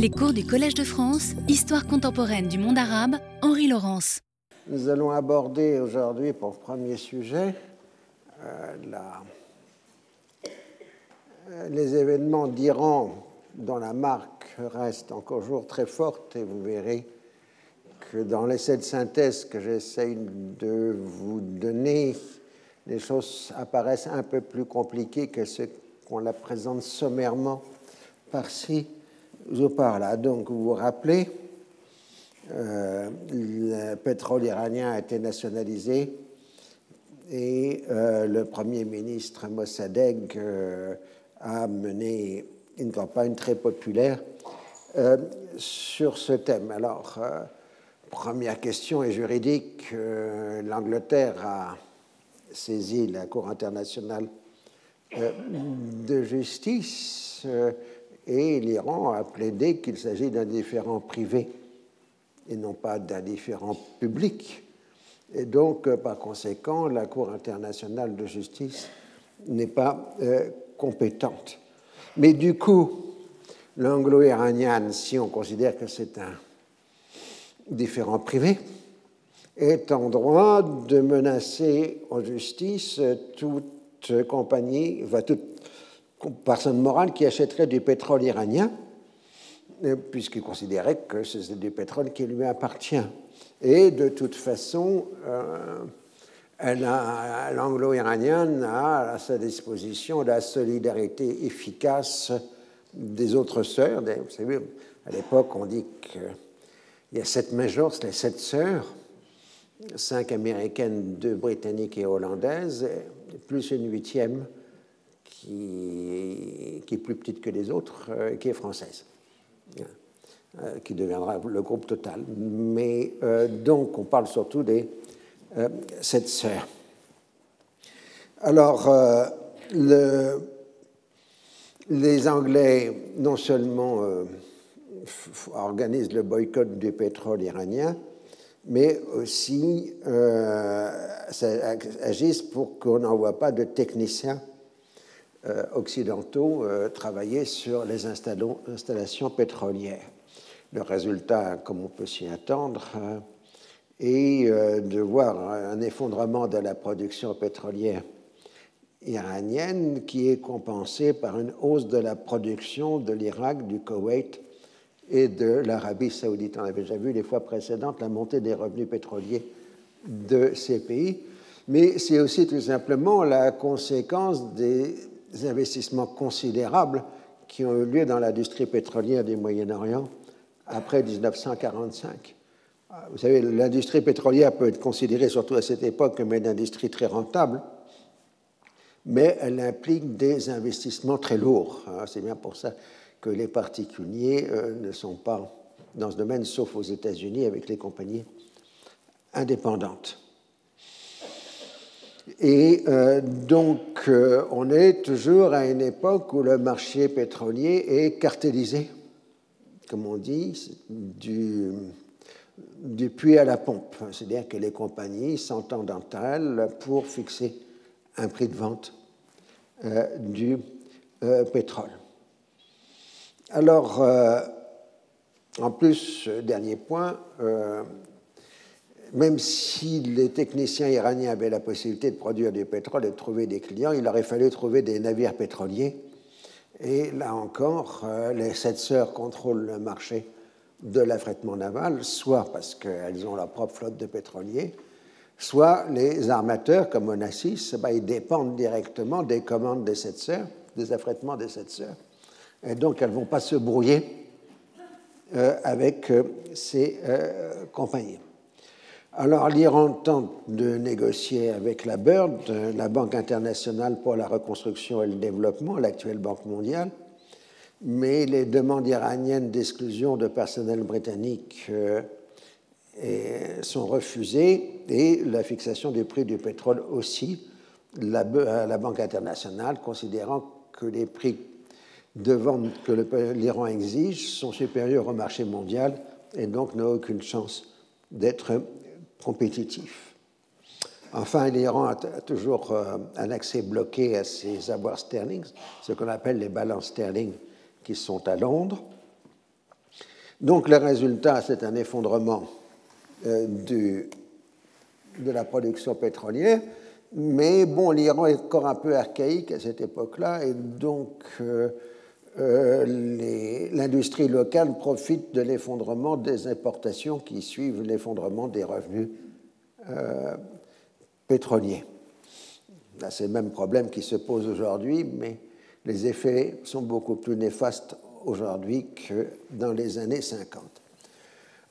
Les cours du Collège de France, Histoire contemporaine du monde arabe, Henri Laurence. Nous allons aborder aujourd'hui pour premier sujet euh, euh, les événements d'Iran dont la marque reste encore jour très forte et vous verrez que dans l'essai de synthèse que j'essaye de vous donner, les choses apparaissent un peu plus compliquées que ce qu'on la présente sommairement par-ci ou par-là. Donc vous vous rappelez, euh, le pétrole iranien a été nationalisé et euh, le Premier ministre Mossadegh euh, a mené une campagne très populaire sur ce thème. Alors, première question est juridique. L'Angleterre a saisi la Cour internationale de justice et l'Iran a plaidé qu'il s'agit d'un différend privé et non pas d'un différend public. Et donc, euh, par conséquent, la Cour internationale de justice n'est pas euh, compétente. Mais du coup, l'anglo-iranien, si on considère que c'est un différend privé, est en droit de menacer en justice toute compagnie, enfin, toute personne morale qui achèterait du pétrole iranien, euh, puisqu'il considérait que c'est du pétrole qui lui appartient. Et de toute façon, euh, l'anglo-iranienne a à sa disposition la solidarité efficace des autres sœurs. Vous savez, à l'époque, on dit qu'il y a sept majors, les sept sœurs, cinq américaines, deux britanniques et hollandaises, plus une huitième qui, est plus petite que les autres, euh, qui est française euh, qui deviendra le groupe total. Mais euh, donc, on parle surtout des sept sœurs. Alors, le- les Anglais, non seulement organisent le boycott du pétrole iranien, mais aussi agissent pour qu'on n'envoie pas de techniciens occidentaux euh, travailler sur les installations pétrolières. Le résultat, comme on peut s'y attendre, euh, est euh, de voir un effondrement de la production pétrolière iranienne qui est compensée par une hausse de la production de l'Irak, du Koweït et de l'Arabie saoudite. On avait déjà vu les fois précédentes la montée des revenus pétroliers de ces pays, mais c'est aussi tout simplement la conséquence des investissements considérables qui ont eu lieu dans l'industrie pétrolière du Moyen-Orient après 1945. Vous savez, l'industrie pétrolière peut être considérée, surtout à cette époque, comme une industrie très rentable, mais elle implique des investissements très lourds. hein. C'est bien pour ça que les particuliers euh, ne sont pas dans ce domaine, sauf aux États-Unis avec les compagnies indépendantes. Et euh, donc, euh, on est toujours à une époque où le marché pétrolier est cartélisé, comme on dit, du, puits à la pompe. C'est-à-dire que les compagnies s'entendent entre elles pour fixer un prix de vente euh, du pétrole. Alors, en plus, dernier point, même si les techniciens iraniens avaient la possibilité de produire du pétrole et de trouver des clients, il aurait fallu trouver des navires pétroliers. Et là encore, euh, les sept sœurs contrôlent le marché de l'affrètement naval, soit parce qu'elles ont leur propre flotte de pétroliers, soit les armateurs, comme Onassis, ben, ils dépendent directement des commandes des sept sœurs, des affrètements des sept sœurs. Et donc, elles ne vont pas se brouiller euh, avec euh, ces compagnies. Alors l'Iran tente de négocier avec la BIRD, la Banque internationale pour la reconstruction et le développement, l'actuelle Banque mondiale, mais les demandes iraniennes d'exclusion de personnel britannique euh, sont refusées et la fixation du prix du pétrole aussi, la, euh, la Banque internationale considérant que les prix de vente que l'Iran exige sont supérieurs au marché mondial et donc n'a aucune chance d'être compétitif. Enfin, l'Iran a, toujours euh, un accès bloqué à ses avoirs sterling, ce qu'on appelle les balances sterling qui sont à Londres. Donc le résultat, c'est un effondrement du, de la production pétrolière, mais bon, l'Iran est encore un peu archaïque à cette époque-là, et donc euh, l'industrie locale profite de l'effondrement des importations qui suivent l'effondrement des revenus euh, pétroliers. C'est le même problème qui se pose aujourd'hui, mais les effets sont beaucoup plus néfastes aujourd'hui que dans les années 50.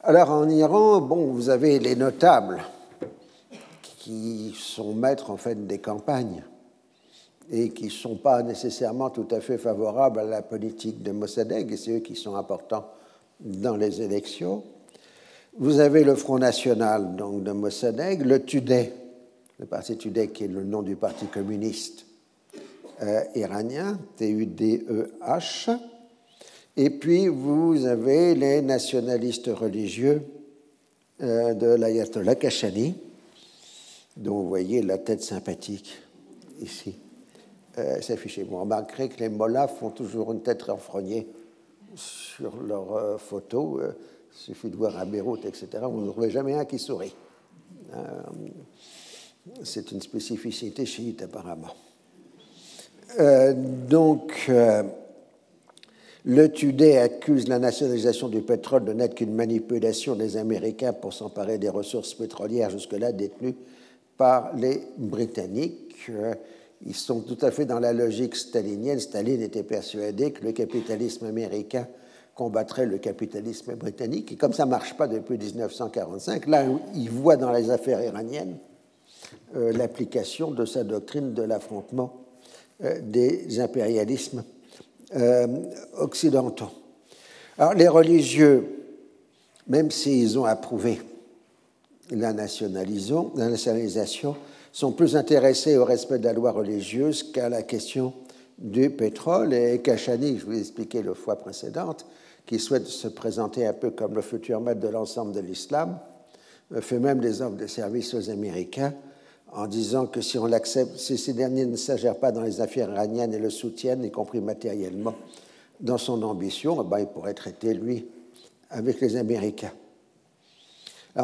Alors en Iran, bon, vous avez les notables qui sont maîtres en fait des campagnes et qui ne sont pas nécessairement tout à fait favorables à la politique de Mossadegh, et c'est eux qui sont importants dans les élections. Vous avez le Front National donc, de Mossadegh, le TUDE, le parti TUDE qui est le nom du Parti communiste euh, iranien, T-U-D-E-H, et puis vous avez les nationalistes religieux euh, de l'ayatollah Kashani, dont vous voyez la tête sympathique ici euh, s'afficher. Vous remarquerez que les mollahs font toujours une tête renfrognée sur leurs euh, photos. Euh, il suffit de voir à Beyrouth, etc. Vous trouvez jamais un qui sourit. Euh, c'est une spécificité chiite, apparemment. donc, le TUDE accuse la nationalisation du pétrole de n'être qu'une manipulation des Américains pour s'emparer des ressources pétrolières jusque-là détenues par les Britanniques ils sont tout à fait dans la logique stalinienne. Staline était persuadé que le capitalisme américain combattrait le capitalisme britannique. Et comme ça ne marche pas depuis 1945, là, il voit dans les affaires iraniennes euh, l'application de sa doctrine de l'affrontement euh, des impérialismes euh, occidentaux. Alors, les religieux, même s'ils ont approuvé la, nationalisation, la nationalisation, sont plus intéressés au respect de la loi religieuse qu'à la question du pétrole. Et Kachani, je vous l'ai expliqué la fois précédente, qui souhaite se présenter un peu comme le futur maître de l'ensemble de l'islam, fait même des offres de service aux Américains en disant que si on l'accepte, si ces derniers ne s'agèrent pas dans les affaires iraniennes et le soutiennent, y compris matériellement, dans son ambition, eh ben, il pourrait traiter, lui, avec les Américains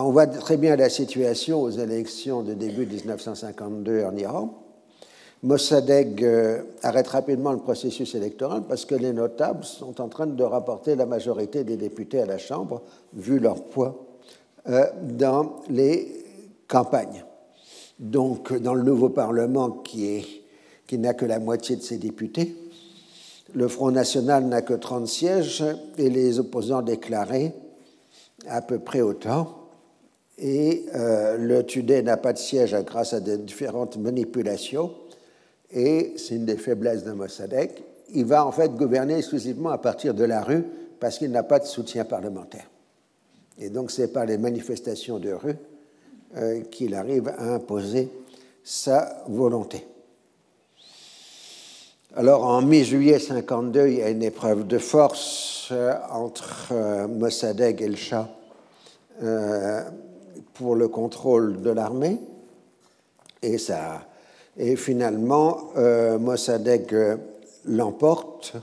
on voit très bien la situation aux élections de début 1952 en Iran. Mossadegh euh, arrête rapidement le processus électoral parce que les notables sont en train de rapporter la majorité des députés à la Chambre, vu leur poids euh, dans les campagnes. Donc, dans le nouveau Parlement qui, qui n'a que la moitié de ses députés, le Front National n'a que 30 sièges et les opposants déclarés à peu près autant et euh, le Tudé n'a pas de siège grâce à différentes manipulations, et c'est une des faiblesses de Mossadegh. Il va en fait gouverner exclusivement à partir de la rue parce qu'il n'a pas de soutien parlementaire. Et donc c'est par les manifestations de rue euh, qu'il arrive à imposer sa volonté. Alors en mi-juillet 52, il y a une épreuve de force euh, entre Mossadegh et le Shah pour le contrôle de l'armée. Et, ça, et finalement, euh, Mossadegh euh, l'emporte.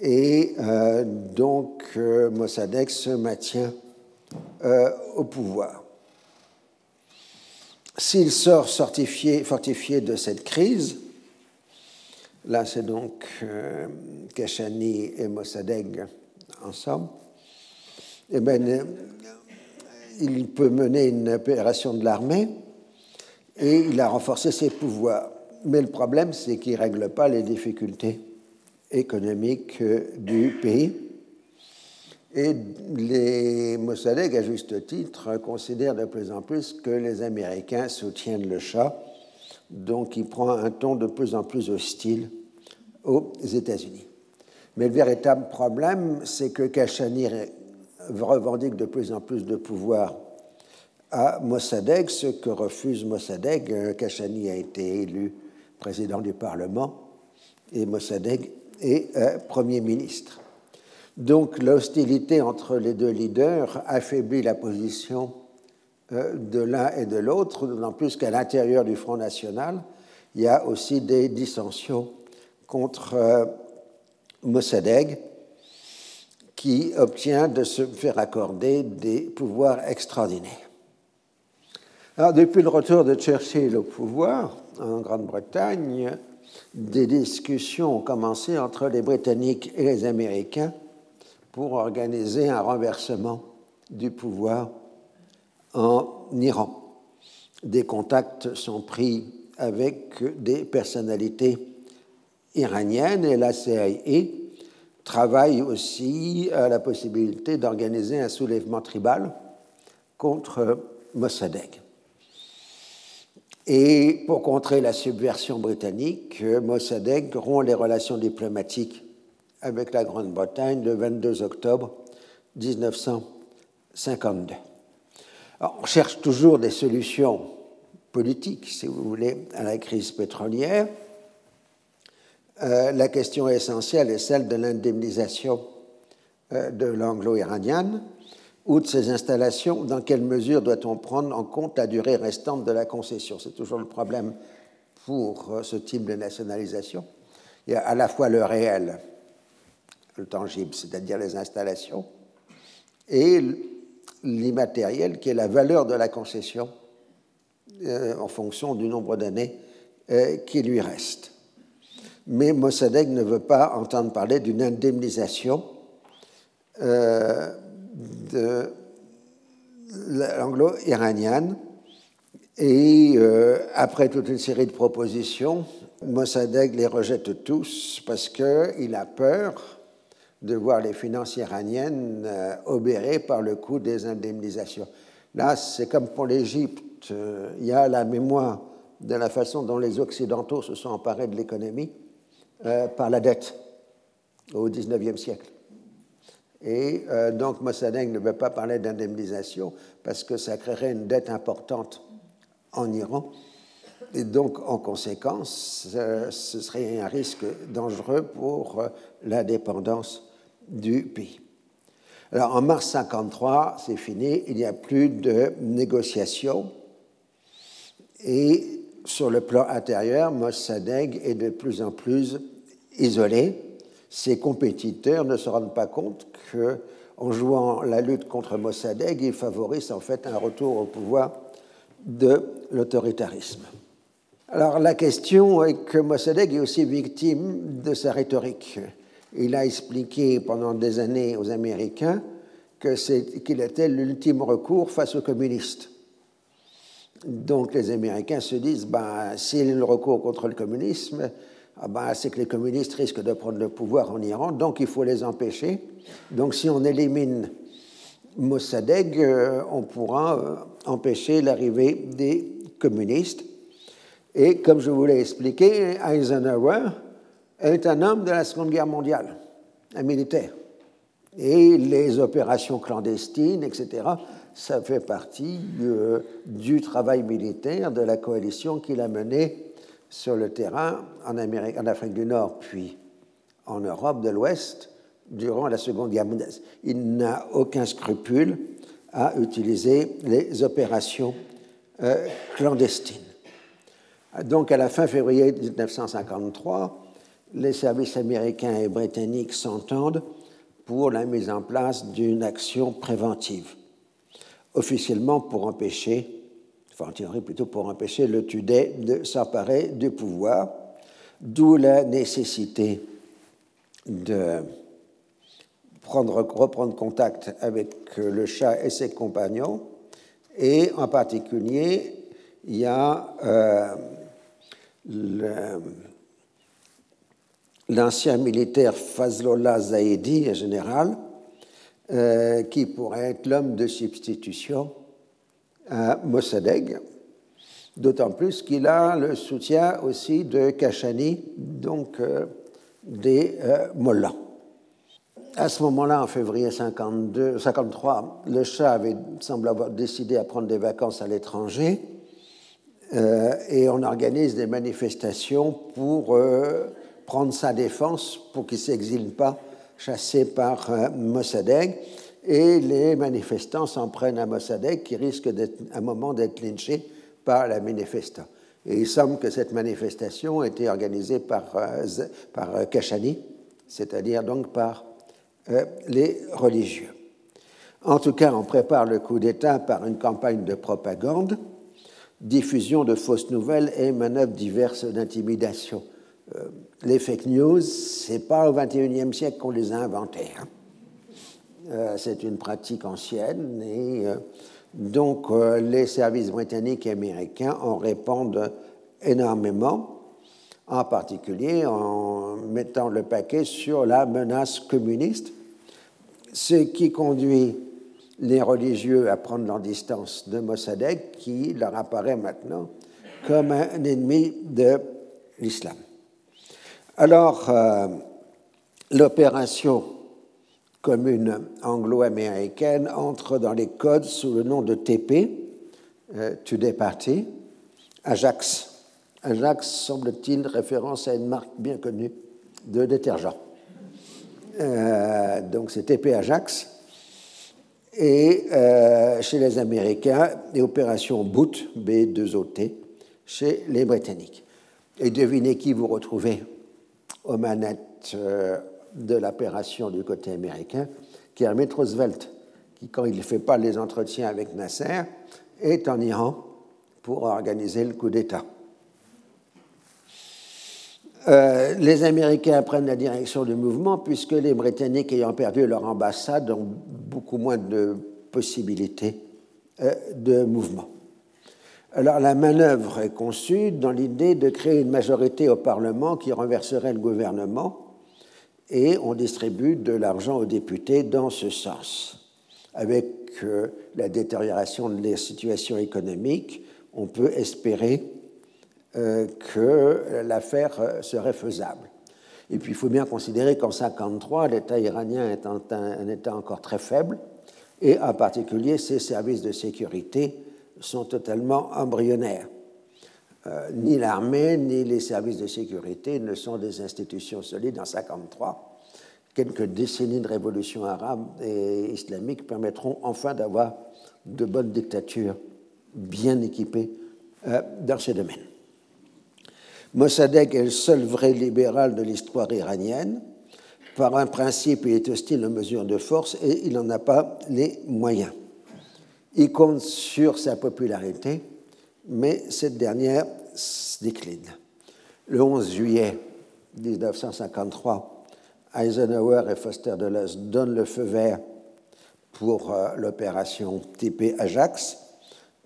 Et euh, donc, Mossadegh se maintient au pouvoir. S'il sort fortifié, de cette crise, là c'est donc Kashani et Mossadegh ensemble, eh ben, il peut mener une opération de l'armée et il a renforcé ses pouvoirs. Mais le problème, c'est qu'il ne règle pas les difficultés économiques euh, du pays. Et les Mossadegh, à juste titre, considèrent de plus en plus que les Américains soutiennent le Shah, donc il prend un ton de plus en plus hostile aux États-Unis. Mais le véritable problème, c'est que Kashani revendique de plus en plus de pouvoir à Mossadegh, ce que refuse Mossadegh. Euh, Kashani a été élu président du Parlement et Mossadegh est euh, Premier ministre. Donc l'hostilité entre les deux leaders affaiblit la position euh, de l'un et de l'autre, d'autant plus qu'à l'intérieur du Front National, il y a aussi des dissensions contre Mossadegh qui obtient de se faire accorder des pouvoirs extraordinaires. Alors, depuis le retour de Churchill au pouvoir en Grande-Bretagne, des discussions ont commencé entre les Britanniques et les Américains pour organiser un renversement du pouvoir en Iran. Des contacts sont pris avec des personnalités iraniennes et la CIA travaille aussi à la possibilité d'organiser un soulèvement tribal contre Mossadegh. Et pour contrer la subversion britannique, Mossadegh rompt les relations diplomatiques avec la Grande-Bretagne le 22 octobre 1952. on cherche toujours des solutions politiques, si vous voulez, à la crise pétrolière. Euh, la question essentielle est celle de l'indemnisation euh, de l'anglo-iranienne ou de ces installations. Dans quelle mesure doit-on prendre en compte la durée restante de la concession? C'est toujours le problème pour euh, ce type de nationalisation. Il y a à la fois le réel, le tangible, c'est-à-dire les installations, et l'immatériel, qui est la valeur de la concession en fonction du nombre d'années qui lui restent mais Mossadegh ne veut pas entendre parler d'une indemnisation euh, de l'anglo-iranienne. Et euh, après toute une série de propositions, Mossadegh les rejette tous parce qu'il a peur de voir les finances iraniennes euh, obérées par le coût des indemnisations. Là, c'est comme pour l'Égypte, il y a la mémoire de la façon dont les Occidentaux se sont emparés de l'économie euh, par la dette au XIXe siècle. Et euh, donc Mossadegh ne veut pas parler d'indemnisation parce que ça créerait une dette importante en Iran. Et donc, en conséquence, ce serait un risque dangereux pour euh, la dépendance du pays. Alors, en mars 53, c'est fini, il n'y a plus de négociations. Et sur le plan intérieur, Mossadegh est de plus en plus isolé, ses compétiteurs ne se rendent pas compte qu'en jouant la lutte contre Mossadegh, ils favorisent en fait un retour au pouvoir de l'autoritarisme. Alors la question est que Mossadegh est aussi victime de sa rhétorique. Il a expliqué pendant des années aux Américains qu'il était l'ultime recours face aux communistes. Donc les Américains se disent, ben, s'il y a le recours contre le communisme, ah ben, c'est que les communistes risquent de prendre le pouvoir en Iran, donc il faut les empêcher. Donc si on élimine Mossadegh, euh, on pourra euh, empêcher l'arrivée des communistes. Et comme je vous l'ai expliqué, Eisenhower est un homme de la Seconde Guerre mondiale, un militaire. Et les opérations clandestines, etc., ça fait partie du travail militaire de la coalition qu'il a menée sur le terrain en Afrique du Nord, puis en Europe de l'Ouest durant la Seconde Guerre mondiale. Il n'a aucun scrupule à utiliser les opérations euh, clandestines. Donc, à la fin février 1953, les services américains et britanniques s'entendent pour la mise en place d'une action préventive, officiellement pour empêcher enfin en théorie plutôt pour empêcher le Tudeh de s'emparer du pouvoir, d'où la nécessité de prendre, reprendre contact avec le chat et ses compagnons, et en particulier, il y a euh, l'ancien militaire Fazlollah Zaidi, général, euh, qui pourrait être l'homme de substitution à Mossadegh, d'autant plus qu'il a le soutien aussi de Kachani, donc euh, des euh, Mollahs. À ce moment-là, en février 52, 53, le Shah semble avoir décidé à prendre des vacances à l'étranger euh, et on organise des manifestations pour prendre sa défense pour qu'il ne s'exile pas chassé par Mossadegh et les manifestants s'en prennent à Mossadegh qui risque à un moment d'être lynché par la manifestant. Et il semble que cette manifestation a été organisée par, euh, par euh, Kashani, c'est-à-dire donc par euh, les religieux. En tout cas, on prépare le coup d'État par une campagne de propagande, diffusion de fausses nouvelles et manœuvres diverses d'intimidation. Euh, les fake news, c'est pas au XXIe siècle qu'on les a inventées. Hein. Euh, c'est une pratique ancienne et donc les services britanniques et américains en répondent énormément, en particulier en mettant le paquet sur la menace communiste, ce qui conduit les religieux à prendre leur distance de Mossadegh, qui leur apparaît maintenant comme un ennemi de l'islam. Alors, euh, l'opération commune anglo-américaine entre dans les codes sous le nom de TP, euh, Today Party, Ajax. Ajax semble-t-il référence à une marque bien connue de détergent. Euh, donc c'est TP Ajax et chez les Américains, et opération Boot, B2OT, chez les Britanniques. Et devinez qui vous retrouvez? Aux manettes euh, de l'opération du côté américain, Kermit Roosevelt, qui, quand il ne fait pas les entretiens avec Nasser, est en Iran pour organiser le coup d'État. Euh, les Américains prennent la direction du mouvement puisque les Britanniques, ayant perdu leur ambassade, ont beaucoup moins de possibilités euh, de mouvement. Alors la manœuvre est conçue dans l'idée de créer une majorité au Parlement qui renverserait le gouvernement et on distribue de l'argent aux députés dans ce sens. Avec euh, la détérioration de la situation économique, on peut espérer euh, que l'affaire euh, serait faisable. Et puis il faut bien considérer qu'en 1953, l'État iranien est un, État encore très faible, et en particulier ses services de sécurité sont totalement embryonnaires. Euh, ni l'armée ni les services de sécurité ne sont des institutions solides en 1953. Quelques décennies de révolution arabe et islamique permettront enfin d'avoir de bonnes dictatures bien équipées dans ces domaines. Mossadegh est le seul vrai libéral de l'histoire iranienne. Par un principe, il est hostile aux mesures de force et il n'en a pas les moyens. Il compte sur sa popularité, mais cette dernière décline. Le 11 juillet 1953, Eisenhower et Foster Dulles donnent le feu vert pour euh, l'opération TP Ajax,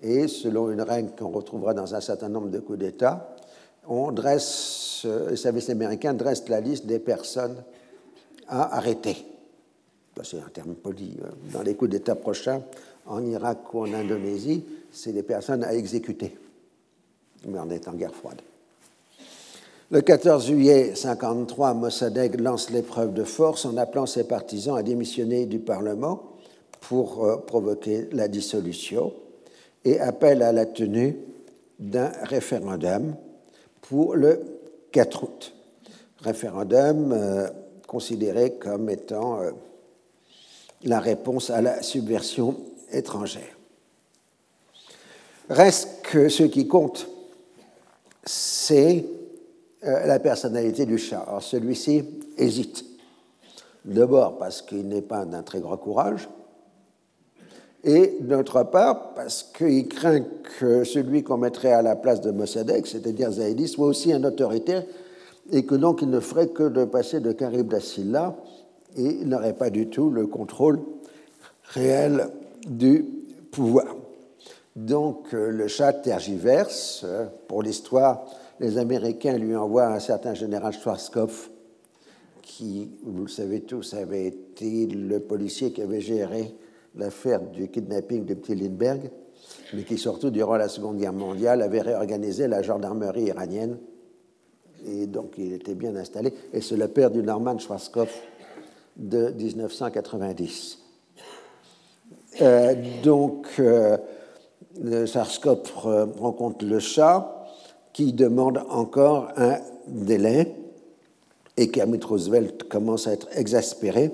et selon une règle qu'on retrouvera dans un certain nombre de coups d'État, on dresse, euh, les services américains dressent la liste des personnes à arrêter. C'est un terme poli. Euh, dans les coups d'État prochains, en Irak ou en Indonésie, c'est des personnes à exécuter. Mais on est en guerre froide. Le 14 juillet 1953, Mossadegh lance l'épreuve de force en appelant ses partisans à démissionner du Parlement pour euh, provoquer la dissolution et appelle à la tenue d'un référendum pour le 4 août. Référendum euh, considéré comme étant la réponse à la subversion étrangère. Reste que ce qui compte, c'est euh, la personnalité du chat. Alors celui-ci hésite. D'abord parce qu'il n'est pas d'un très grand courage, et d'autre part parce qu'il craint que celui qu'on mettrait à la place de Mossadegh, c'est-à-dire Zaidi, soit aussi un autoritaire et que donc il ne ferait que de passer de Karib Dassila et il n'aurait pas du tout le contrôle réel du pouvoir. Donc euh, le chat tergiverse. Pour l'histoire, les Américains lui envoient un certain général Schwarzkopf, qui, vous le savez tous, avait été le policier qui avait géré l'affaire du kidnapping de Petit Lindbergh, mais qui surtout, durant la Seconde Guerre mondiale, avait réorganisé la gendarmerie iranienne. Et donc, il était bien installé. Et c'est le père du Norman Schwarzkopf de 1990. Euh, donc, euh, Schwarzkopf rencontre le chat qui demande encore un délai et Kermit Roosevelt commence à être exaspéré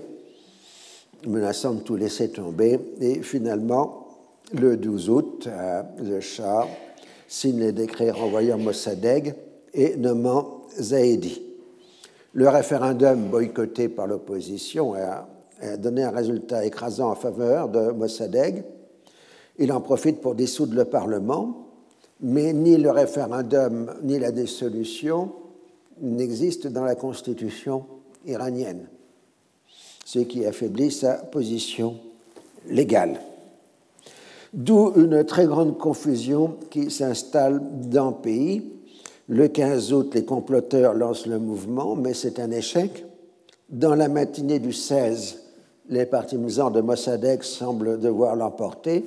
menaçant de tout laisser tomber. Et finalement, le 12 août, euh, le Shah signe les décrets renvoyant Mossadegh et nommant Zaidi. Le référendum boycotté par l'opposition a donné un résultat écrasant en faveur de Mossadegh. Il en profite pour dissoudre le Parlement, mais ni le référendum ni la dissolution n'existent dans la constitution iranienne, ce qui affaiblit sa position légale. D'où une très grande confusion qui s'installe dans le pays. Le 15 août, les comploteurs lancent le mouvement, mais c'est un échec. Dans la matinée du 16, les partisans de Mossadegh semblent devoir l'emporter.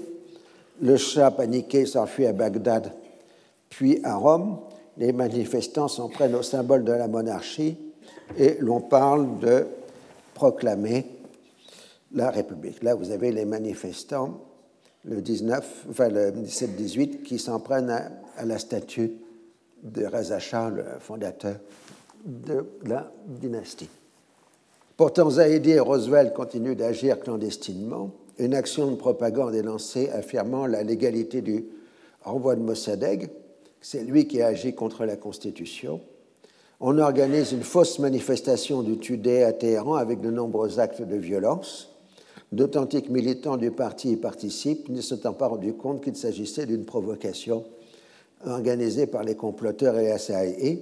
Le chat paniqué s'enfuit à Bagdad, puis à Rome. Les manifestants s'en prennent au symbole de la monarchie et l'on parle de proclamer la République. Là, vous avez les manifestants le 19, enfin le 17-18 qui s'en prennent à, la statue de Reza le fondateur de la dynastie. Pourtant, Zahedi et Roosevelt continuent d'agir clandestinement. Une action de propagande est lancée affirmant la légalité du renvoi de Mossadegh. C'est lui qui a agi contre la Constitution. On organise une fausse manifestation du Tudeh à Téhéran avec de nombreux actes de violence. D'authentiques militants du parti y participent, ne s'étant pas rendu compte qu'il s'agissait d'une provocation organisée par les comploteurs et la CIA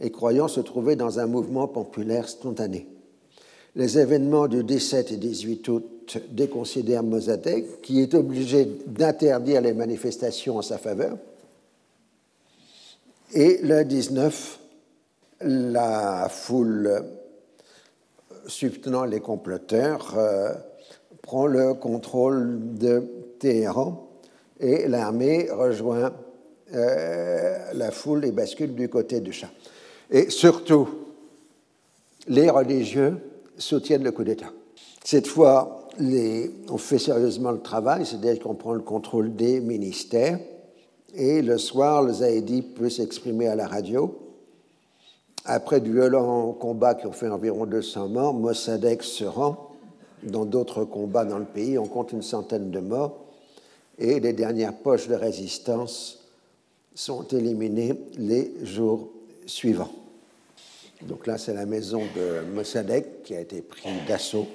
et croyant se trouver dans un mouvement populaire spontané. Les événements du 17 et 18 août déconsidèrent Mossadegh, qui est obligé d'interdire les manifestations en sa faveur. Et le 19, la foule subtenant les comploteurs euh, prend le contrôle de Téhéran et l'armée rejoint la foule et bascule du côté du Shah. Et surtout, les religieux soutiennent le coup d'État. Cette fois, on fait sérieusement le travail, c'est-à-dire qu'on prend le contrôle des ministères. Et le soir, le Zahedi peut s'exprimer à la radio. Après de violents combats qui ont fait environ 200 morts, Mossadegh se rend dans d'autres combats dans le pays, on compte une centaine de morts et les dernières poches de résistance sont éliminées les jours suivants. Donc là, c'est la maison de Mossadegh qui a été prise d'assaut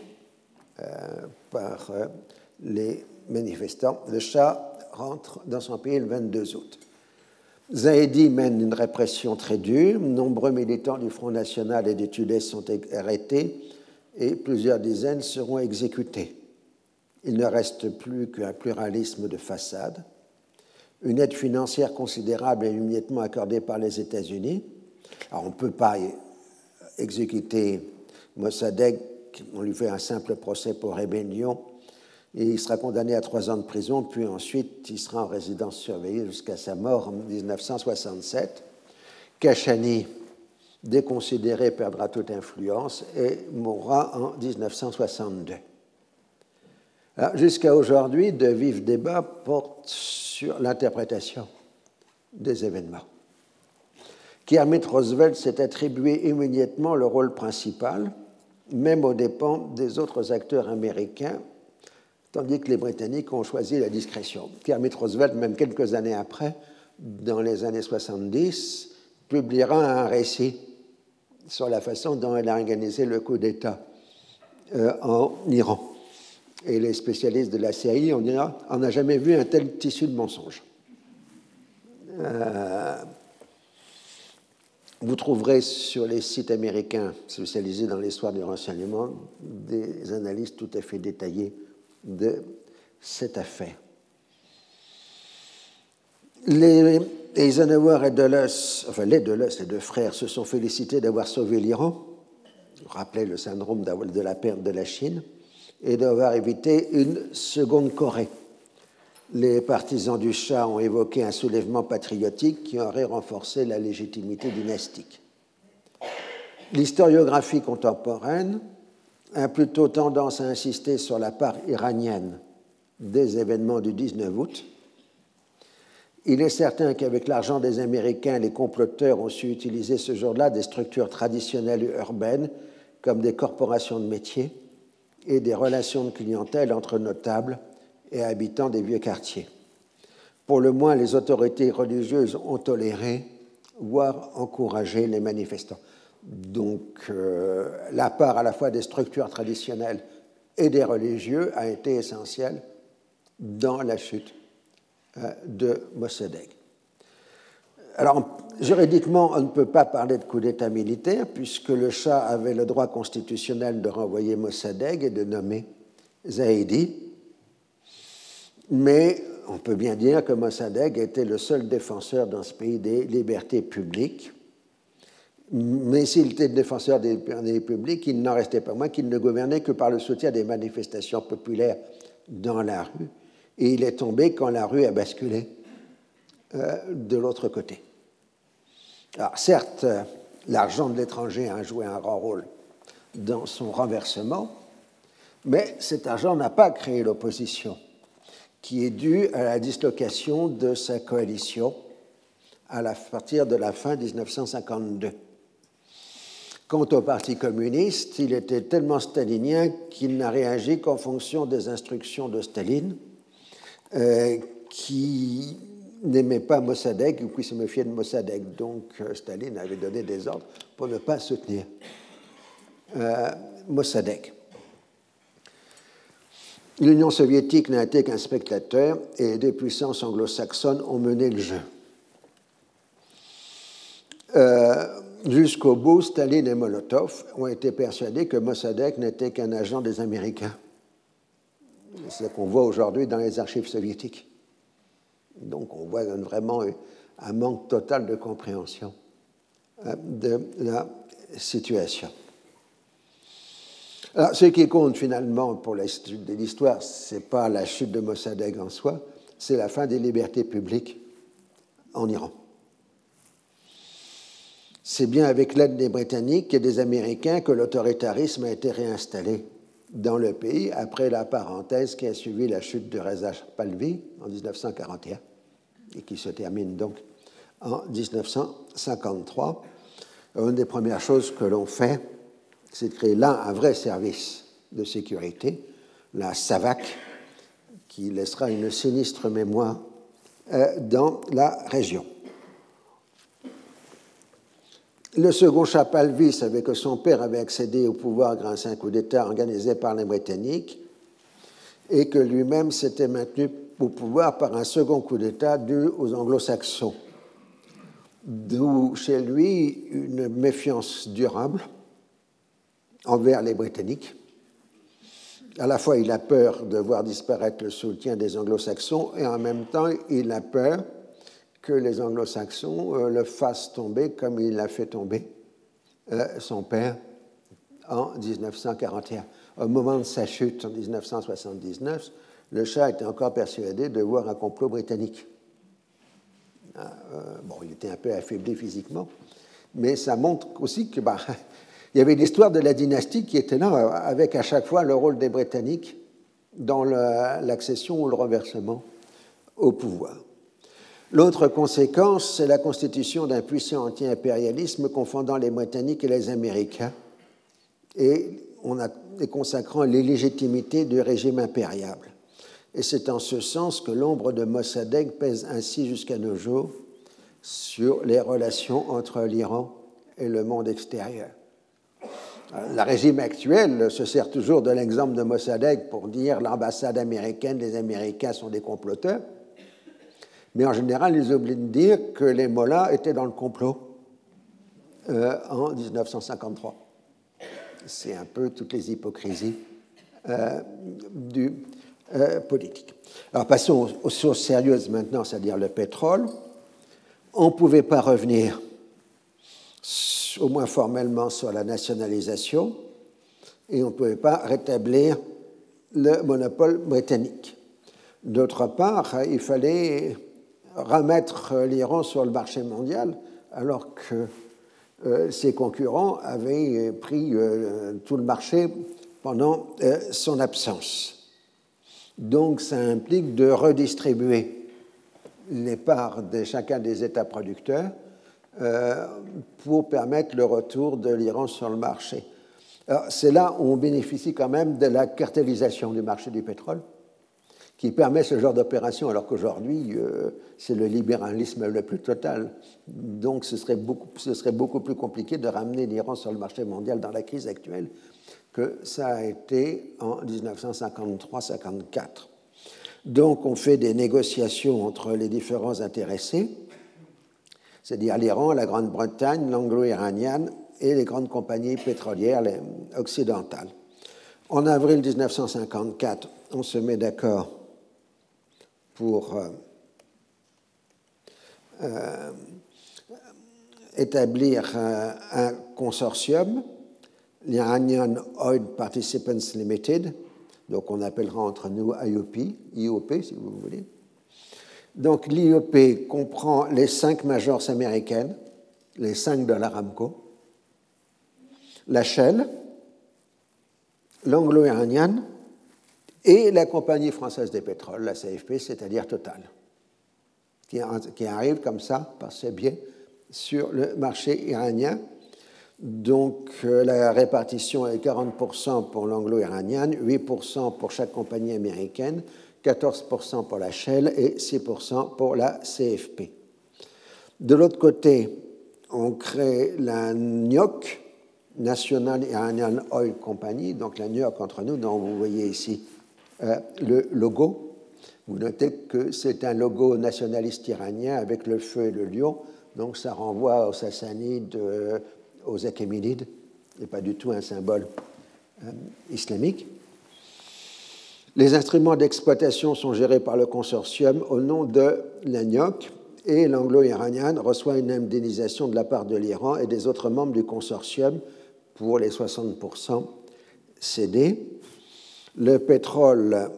euh, par euh, les manifestants. Le Shah rentre dans son pays le 22 août. Zahedi mène une répression très dure. Nombreux militants du Front National et des Tudés sont arrêtés et plusieurs dizaines seront exécutés. Il ne reste plus qu'un pluralisme de façade. Une aide financière considérable est immédiatement accordée par les États-Unis. Alors on ne peut pas exécuter Mossadegh, on lui fait un simple procès pour rébellion, et il sera condamné à trois ans de prison, puis ensuite il sera en résidence surveillée jusqu'à sa mort en 1967. Kachani déconsidéré, perdra toute influence et mourra en 1962. Jusqu'à aujourd'hui, de vifs débats portent sur l'interprétation des événements. Kermit Roosevelt s'est attribué immédiatement le rôle principal, même aux dépens des autres acteurs américains, tandis que les Britanniques ont choisi la discrétion. Kermit Roosevelt, même quelques années après, dans les années 70, publiera un récit sur la façon dont elle a organisé le coup d'État euh, en Iran. Et les spécialistes de la CIA, on on n'a jamais vu un tel tissu de mensonges. Euh, vous trouverez sur les sites américains spécialisés dans l'histoire du renseignement des analyses tout à fait détaillées de cette affaire. Les Eisenhower et Dulles, enfin les Dulles, les deux frères, se sont félicités d'avoir sauvé l'Iran, rappelez le syndrome de la perte de la Chine, et d'avoir évité une seconde Corée. Les partisans du Shah ont évoqué un soulèvement patriotique qui aurait renforcé la légitimité dynastique. L'historiographie contemporaine a plutôt tendance à insister sur la part iranienne des événements du 19 août, il est certain qu'avec l'argent des Américains, les comploteurs ont su utiliser ce jour-là des structures traditionnelles urbaines comme des corporations de métiers et des relations de clientèle entre notables et habitants des vieux quartiers. Pour le moins, les autorités religieuses ont toléré, voire encouragé les manifestants. Donc, euh, la part à la fois des structures traditionnelles et des religieux a été essentiel dans la chute euh, de Mossadegh. Alors, juridiquement, on ne peut pas parler de coup d'État militaire, puisque le Shah avait le droit constitutionnel de renvoyer Mossadegh et de nommer Zaidi. Mais on peut bien dire que Mossadegh était le seul défenseur dans ce pays des libertés publiques. Mais s'il était défenseur des libertés publiques, il n'en restait pas moins qu'il ne gouvernait que par le soutien des manifestations populaires dans la rue. Et il est tombé quand la rue a basculé euh, de l'autre côté. Alors certes, l'argent de l'étranger a joué un grand rôle dans son renversement, mais cet argent n'a pas créé l'opposition, qui est due à la dislocation de sa coalition à partir de la fin 1952. Quant au Parti communiste, il était tellement stalinien qu'il n'a réagi qu'en fonction des instructions de Staline, euh, qui n'aimait pas Mossadegh ou qui se méfiait de Mossadegh. Donc euh, Staline avait donné des ordres pour ne pas soutenir euh, Mossadegh. L'Union soviétique n'a été qu'un spectateur et des puissances anglo-saxonnes ont mené le jeu. Euh, jusqu'au bout, Staline et Molotov ont été persuadés que Mossadegh n'était qu'un agent des Américains. C'est ce qu'on voit aujourd'hui dans les archives soviétiques. Donc on voit vraiment un manque total de compréhension euh, de la situation. Alors, ce qui compte finalement pour l'étude de l'histoire, ce n'est pas la chute de Mossadegh en soi, c'est la fin des libertés publiques en Iran. C'est bien avec l'aide des Britanniques et des Américains que l'autoritarisme a été réinstallé dans le pays après la parenthèse qui a suivi la chute de Reza Pahlavi en 1941 et qui se termine donc en 1953. Une des premières choses que l'on fait, c'est de créer là un vrai service de sécurité, la SAVAC, qui laissera une sinistre mémoire euh, dans la région. Le second Chapalvi savait que son père avait accédé au pouvoir grâce à un coup d'État organisé par les Britanniques et que lui-même s'était maintenu au pouvoir par un second coup d'État dû aux anglo-saxons. D'où chez lui une méfiance durable envers les Britanniques. À la fois, il a peur de voir disparaître le soutien des anglo-saxons et en même temps, il a peur que les anglo-saxons euh, le fassent tomber comme il a fait tomber euh, son père en 1941. Au moment de sa chute en 1979, le chat était encore persuadé de voir un complot britannique. Ah, euh, bon, il était un peu affaibli physiquement, mais ça montre aussi que bah, il y avait l'histoire de la dynastie qui était là, avec à chaque fois le rôle des Britanniques dans l'accession ou le renversement au pouvoir. L'autre conséquence, c'est la constitution d'un puissant anti-impérialisme confondant les Britanniques et les Américains et, on a, consacrant l'illégitimité du régime impérial. Et c'est en ce sens que l'ombre de Mossadegh pèse ainsi jusqu'à nos jours sur les relations entre l'Iran et le monde extérieur. Le régime actuel se sert toujours de l'exemple de Mossadegh pour dire l'ambassade américaine, les Américains sont des comploteurs. Mais en général, ils oublient de dire que les Mollahs étaient dans le complot euh, en 1953. C'est un peu toutes les hypocrisies euh, du euh. Alors passons aux, sources sérieuses maintenant, c'est-à-dire le pétrole. On ne pouvait pas revenir, au moins formellement, sur la nationalisation et on ne pouvait pas rétablir le monopole britannique. D'autre part, il fallait remettre l'Iran sur le marché mondial alors que euh, ses concurrents avaient pris euh, tout le marché pendant son absence. Donc ça implique de redistribuer les parts de chacun des États producteurs pour permettre le retour de l'Iran sur le marché. C'est là où on bénéficie quand même de la cartélisation du marché du pétrole qui permet ce genre d'opération, alors qu'aujourd'hui, euh, c'est le libéralisme le plus total. Donc ce serait, beaucoup, ce serait beaucoup plus compliqué de ramener l'Iran sur le marché mondial dans la crise actuelle que ça a été en 1953-54. Donc on fait des négociations entre les différents intéressés, c'est-à-dire l'Iran, la Grande-Bretagne, l'anglo-iranienne et les grandes compagnies pétrolières occidentales. En avril 1954, on se met d'accord pour euh, euh, établir euh, un consortium, l'Iranian Oil Participants Limited, donc on appellera entre nous IOP, IOP si vous voulez. Donc l'IOP comprend les cinq majors américaines, les cinq de l'Aramco, la Shell, l'anglo-iranienne et la compagnie française des pétroles, la CFP, c'est-à-dire Total, qui, arrive comme ça, par ses biais, sur le marché iranien. Donc euh, la répartition est 40% pour l'anglo-iranienne, 8% pour chaque compagnie américaine, 14% pour la Shell et 6% pour la CFP. De l'autre côté, on crée la NIOC, National Iranian Oil Company, donc la NIOC entre nous, dont vous voyez ici euh, le logo. Vous notez que c'est un logo nationaliste iranien avec le feu et le lion, donc ça renvoie aux Sassanides, aux Achéménides, et pas du tout un symbole euh, islamique. Les instruments d'exploitation sont gérés par le consortium au nom de l'ANIOC et l'anglo-iranienne reçoit une indemnisation de la part de l'Iran et des autres membres du consortium pour les 60% cédés. Le pétrole,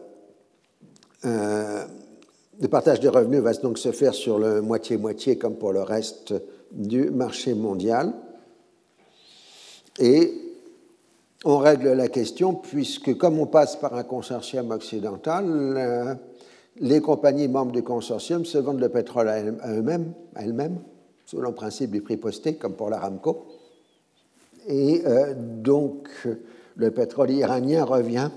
euh, le partage des revenus va donc se faire sur le moitié-moitié comme pour le reste du marché mondial. Et on règle la question puisque comme on passe par un consortium occidental, euh, les compagnies membres du consortium se vendent le pétrole à elles-mêmes, selon le principe du prix posté, comme pour l'Aramco. Et euh, donc, le pétrole iranien revient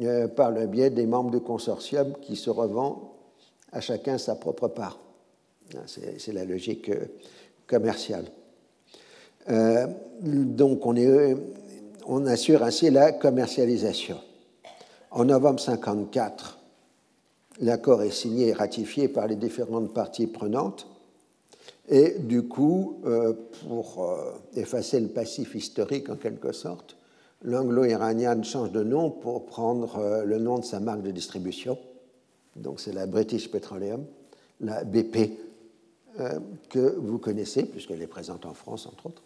euh, par le biais des membres du consortium qui se revendent à chacun sa propre part. C'est la logique commerciale. Donc, on est on assure ainsi la commercialisation. En novembre 1954, l'accord est signé et ratifié par les différentes parties prenantes. Et du coup, euh, pour euh, effacer le passif historique en quelque sorte, l'anglo-iranienne change de nom pour prendre euh, le nom de sa marque de distribution. Donc c'est la British Petroleum, la BP, que vous connaissez, puisqu'elle est présente en France, entre autres.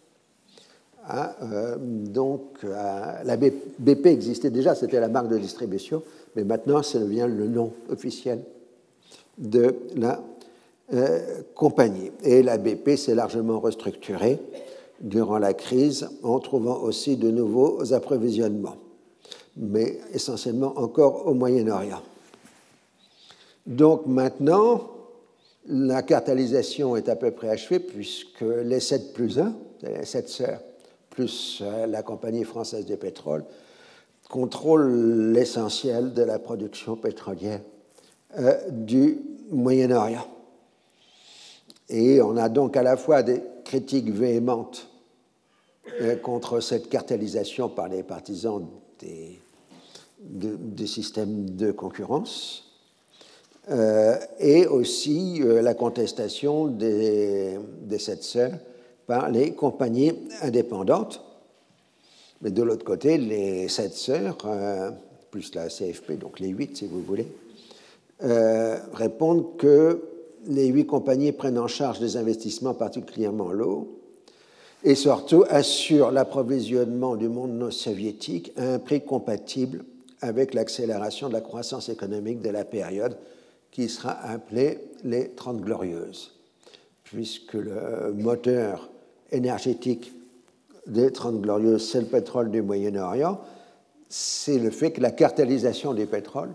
Hein, euh, donc, euh, la BP existait déjà, c'était la marque de distribution, mais maintenant, ça devient le nom officiel de la euh, compagnie. Et la BP s'est largement restructurée durant la crise en trouvant aussi de nouveaux approvisionnements, mais essentiellement encore au Moyen-Orient. Donc maintenant, la cartalisation est à peu près achevée puisque les 7 plus 1, les 7 sœurs, plus euh, la Compagnie française des pétroles, contrôle l'essentiel de la production pétrolière euh, du Moyen-Orient. Et on a donc à la fois des critiques véhémentes euh, contre cette cartélisation par les partisans des, des systèmes de concurrence, et aussi la contestation des, des sept par les compagnies indépendantes. Mais de l'autre côté, les sept sœurs, euh, plus la CFP, donc les huit si vous voulez, euh, répondent que les huit compagnies prennent en charge des investissements, particulièrement l'eau, et surtout assurent l'approvisionnement du monde soviétique à un prix compatible avec l'accélération de la croissance économique de la période qui sera appelée les Trente Glorieuses, puisque le moteur énergétique des Trente Glorieuses, c'est le pétrole du Moyen-Orient, c'est le fait que la cartélisation du pétrole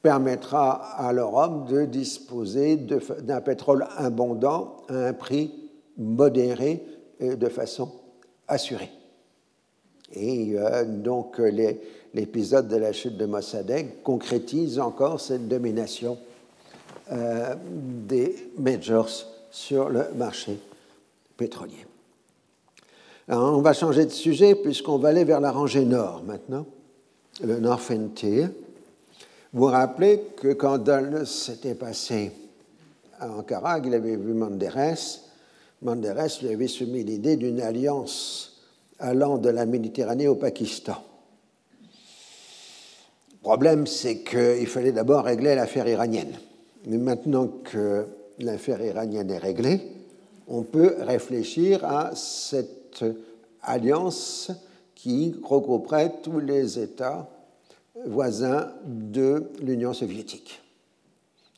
permettra à l'Europe de disposer d'un pétrole abondant à un prix modéré et de façon assurée. Et euh, donc l'épisode de la chute de Mossadegh concrétise encore cette domination euh, des majors sur le marché pétrolier. on va changer de sujet puisqu'on va aller vers la rangée nord maintenant, le Northern Tier. Vous vous rappelez que quand Dulles s'était passé à Ankara, il avait vu Manderes. Manderes lui avait soumis l'idée d'une alliance allant de la Méditerranée au Pakistan. Le problème, c'est qu'il fallait d'abord régler l'affaire iranienne. Mais maintenant que l'affaire iranienne est réglée, on peut réfléchir à cette alliance qui regrouperait tous les États voisins de l'Union soviétique,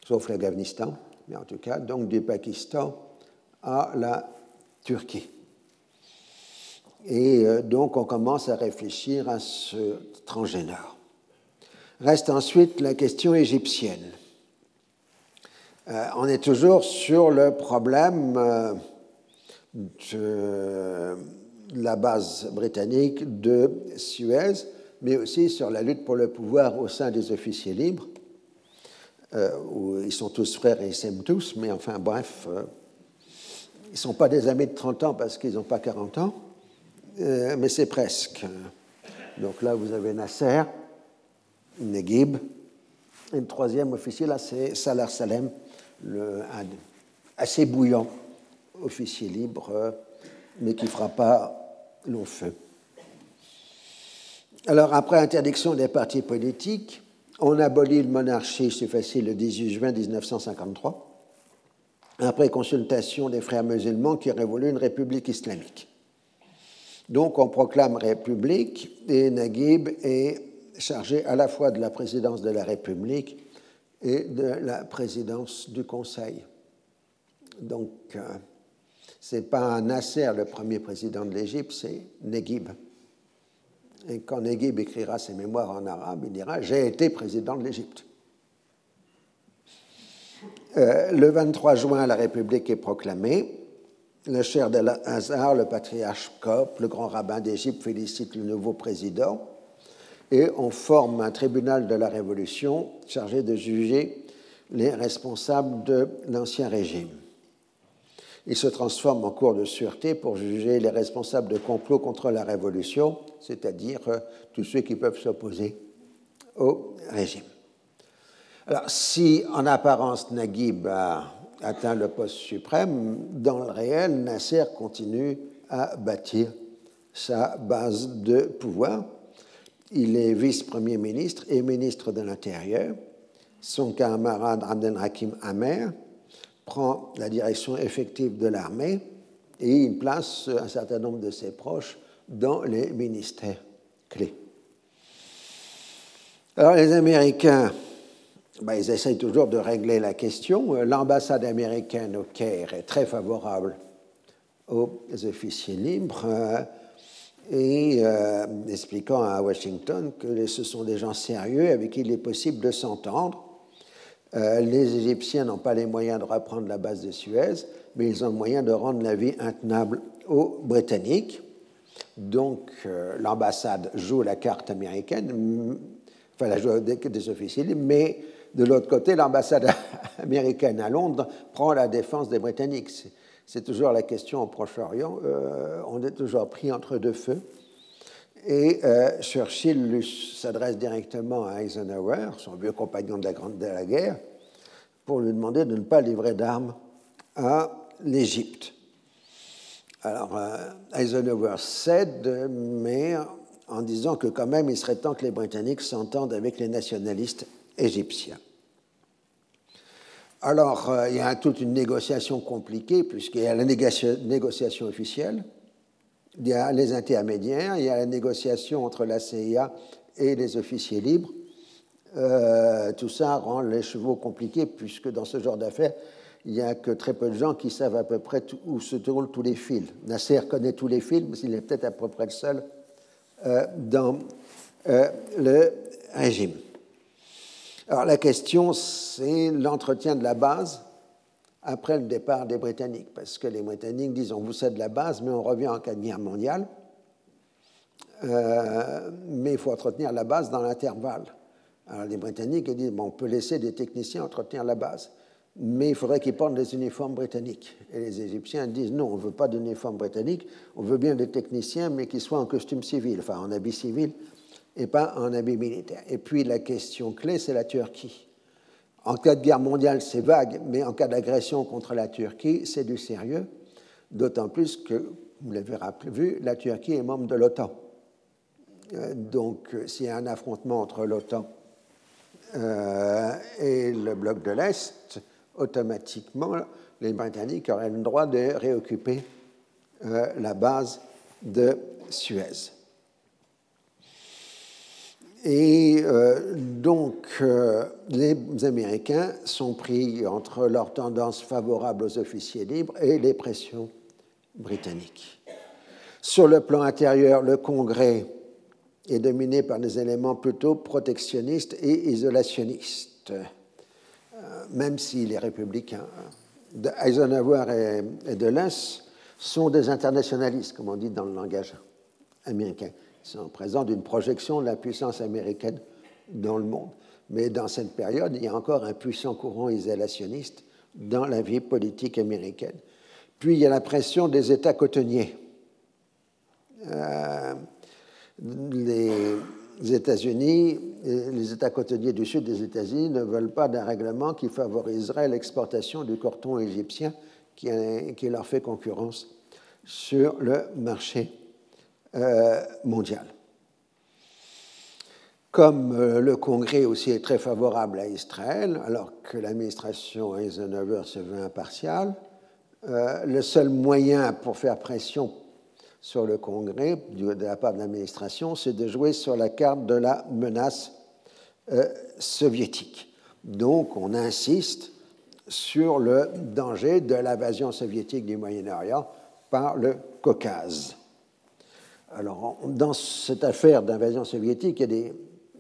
sauf l'Afghanistan, mais en tout cas, donc du Pakistan à la Turquie. Et euh, donc, on commence à réfléchir à ce transgénère. Reste ensuite la question égyptienne. Euh, on est toujours sur le problème euh, de la base britannique de Suez, mais aussi sur la lutte pour le pouvoir au sein des officiers libres, euh, où ils sont tous frères et ils s'aiment tous, mais enfin bref, ils ne sont pas des amis de 30 ans parce qu'ils n'ont pas 40 ans, mais c'est presque. Donc là, vous avez Nasser, Neguib, et le troisième officier, là, c'est Salah Salem, un assez bouillant officier libre, euh, mais qui fera pas long feu. Alors, après interdiction des partis politiques, on abolit le monarchie, c'est facile, le 18 juin 1953, après consultation des frères musulmans qui auraient voulu une république islamique. Donc, on proclame république et Naguib est chargé à la fois de la présidence de la République et de la présidence du Conseil. Donc, euh, ce n'est pas Nasser le premier président de l'Égypte, c'est Neguib. Et quand Neguib écrira ses mémoires en arabe, il dira J'ai été président de l'Égypte. Euh, le 23 juin, la République est proclamée. Le cher de Hazar, le patriarche Cop, le grand rabbin d'Égypte, félicite le nouveau président et on forme un tribunal de la Révolution chargé de juger les responsables de l'Ancien Régime. Il se transforme en cour de sûreté pour juger les responsables de complots contre la Révolution, c'est-à-dire euh, tous ceux qui peuvent s'opposer au régime. Alors, si en apparence Naguib a atteint le poste suprême, dans le réel, Nasser continue à bâtir sa base de pouvoir il est vice-premier ministre et ministre de l'Intérieur. Son camarade Abdel Hakim Amer prend la direction effective de l'armée et il place un certain nombre de ses proches dans les ministères clés. Alors les Américains, ben, ils essayent toujours de régler la question. L'ambassade américaine au Caire est très favorable aux officiers libres et euh, expliquant à Washington que ce sont des gens sérieux avec qui il est possible de s'entendre. Euh, les Égyptiens n'ont pas les moyens de reprendre la base de Suez, mais ils ont le moyen de rendre la vie intenable aux Britanniques. Donc euh, l'ambassade joue la carte américaine, enfin la joue des, des officiers, mais de l'autre côté, l'ambassade américaine à Londres prend la défense des Britanniques c'est toujours la question au Proche-Orient. Euh, on est toujours pris entre deux feux. Et euh, Churchill s'adresse directement à Eisenhower, son vieux compagnon de la, grande, de la guerre, pour lui demander de ne pas livrer d'armes à l'Égypte. Alors, euh, Eisenhower cède, mais en disant que quand même, il serait temps que les Britanniques s'entendent avec les nationalistes égyptiens. Alors, euh, il y a toute une négociation compliquée, puisqu'il y a la négociation officielle, il y a les intermédiaires, il y a la négociation entre la CIA et les officiers libres. Euh, tout ça rend les chevaux compliqués, puisque dans ce genre d'affaires, il n'y a que très peu de gens qui savent à peu près où se tournent tous les fils. Nasser connaît tous les fils, mais il est peut-être à peu près le seul euh, dans le régime. Alors la question, c'est l'entretien de la base après le départ des Britanniques, parce que les Britanniques disent on vous cède la base, mais on revient en cas de guerre mondiale. Euh, mais il faut entretenir la base dans l'intervalle. Alors les Britanniques disent bon, on peut laisser des techniciens entretenir la base. mais il faudrait qu'ils portent des uniformes britanniques. Et les Égyptiens disent non, on ne veut pas d'uniformes britanniques, on veut bien des techniciens, mais qu'ils soient en costume civil, enfin en habit civil, et pas en habit militaire. Et puis la question clé, c'est la Turquie. En cas de guerre mondiale, c'est vague, mais en cas d'agression contre la Turquie, c'est du sérieux, d'autant plus que, vous l'avez vu, la Turquie est membre de l'OTAN. Euh, donc, euh, s'il y a un affrontement entre l'OTAN euh, et le bloc de l'Est, automatiquement, les Britanniques auraient le droit de réoccuper la base de Suez. Et donc, les Américains sont pris entre leur tendance favorable aux officiers libres et les pressions britanniques. Sur le plan intérieur, le Congrès est dominé par des éléments plutôt protectionnistes et isolationnistes, euh, même si les républicains Eisenhower et, Dulles sont des internationalistes, comme on dit dans le langage américain. Ils sont présents d'une projection de la puissance américaine dans le monde. Mais dans cette période, il y a encore un puissant courant isolationniste dans la vie politique américaine. Puis il y a la pression des États cotonniers. Euh, les États-Unis, les États côtiers du sud des États-Unis ne veulent pas d'un règlement qui favoriserait l'exportation du coton égyptien qui, leur fait concurrence sur le marché euh, mondial. Comme euh, le Congrès aussi est très favorable à Israël, alors que l'administration Eisenhower se veut impartiale, euh, le seul moyen pour faire pression sur le Congrès de la part de l'administration, c'est de jouer sur la carte de la menace soviétique. Donc on insiste sur le danger de l'invasion soviétique du Moyen-Orient par le Caucase. Alors, dans cette affaire d'invasion soviétique, il y a des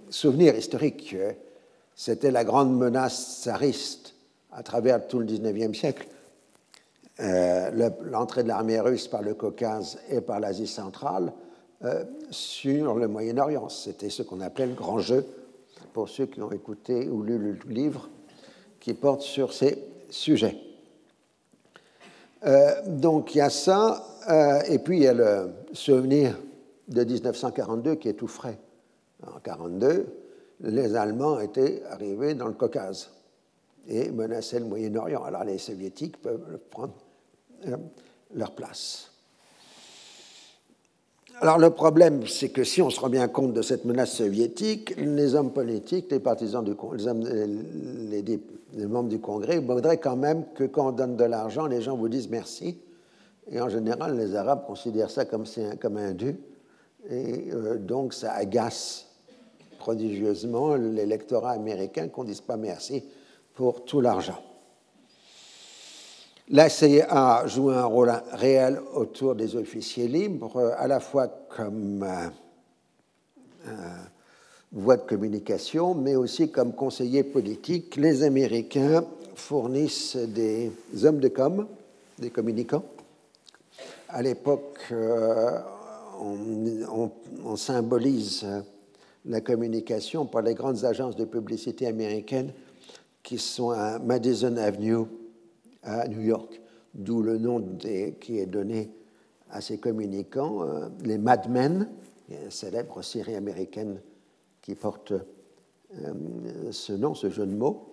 souvenirs historiques. C'était la grande menace tsariste à travers tout le XIXe siècle. Euh, l'entrée de l'armée russe par le Caucase et par l'Asie centrale euh, sur le Moyen-Orient. C'était ce qu'on appelait le grand jeu, pour ceux qui ont écouté ou lu le livre qui porte sur ces sujets. Euh, donc il y a ça, et puis il y a le souvenir de 1942 qui est tout frais. En 1942, les Allemands étaient arrivés dans le Caucase et menaçaient le Moyen-Orient. Alors les Soviétiques peuvent prendre euh, leur place. Alors le problème, c'est que si on se rend bien compte de cette menace soviétique, les hommes politiques, les partisans du les, les, membres du Congrès voudraient quand même que quand on donne de l'argent, les gens vous disent merci. Et en général, les Arabes considèrent ça comme, un, comme un dû. Et euh, donc ça agace prodigieusement l'électorat américain qu'on ne dise pas merci pour tout l'argent. La CIA joue un rôle réel autour des officiers libres, à la fois comme euh, euh, voie de communication, mais aussi comme conseillers politiques. Les Américains fournissent des hommes de com, des communicants. À l'époque, euh, on, symbolise la communication par les grandes agences de publicité américaines qui sont à Madison Avenue à New York, d'où le nom qui est donné à ces communicants, euh, les Mad Men, une célèbre série américaine qui porte euh, ce nom, ce jeu de mots,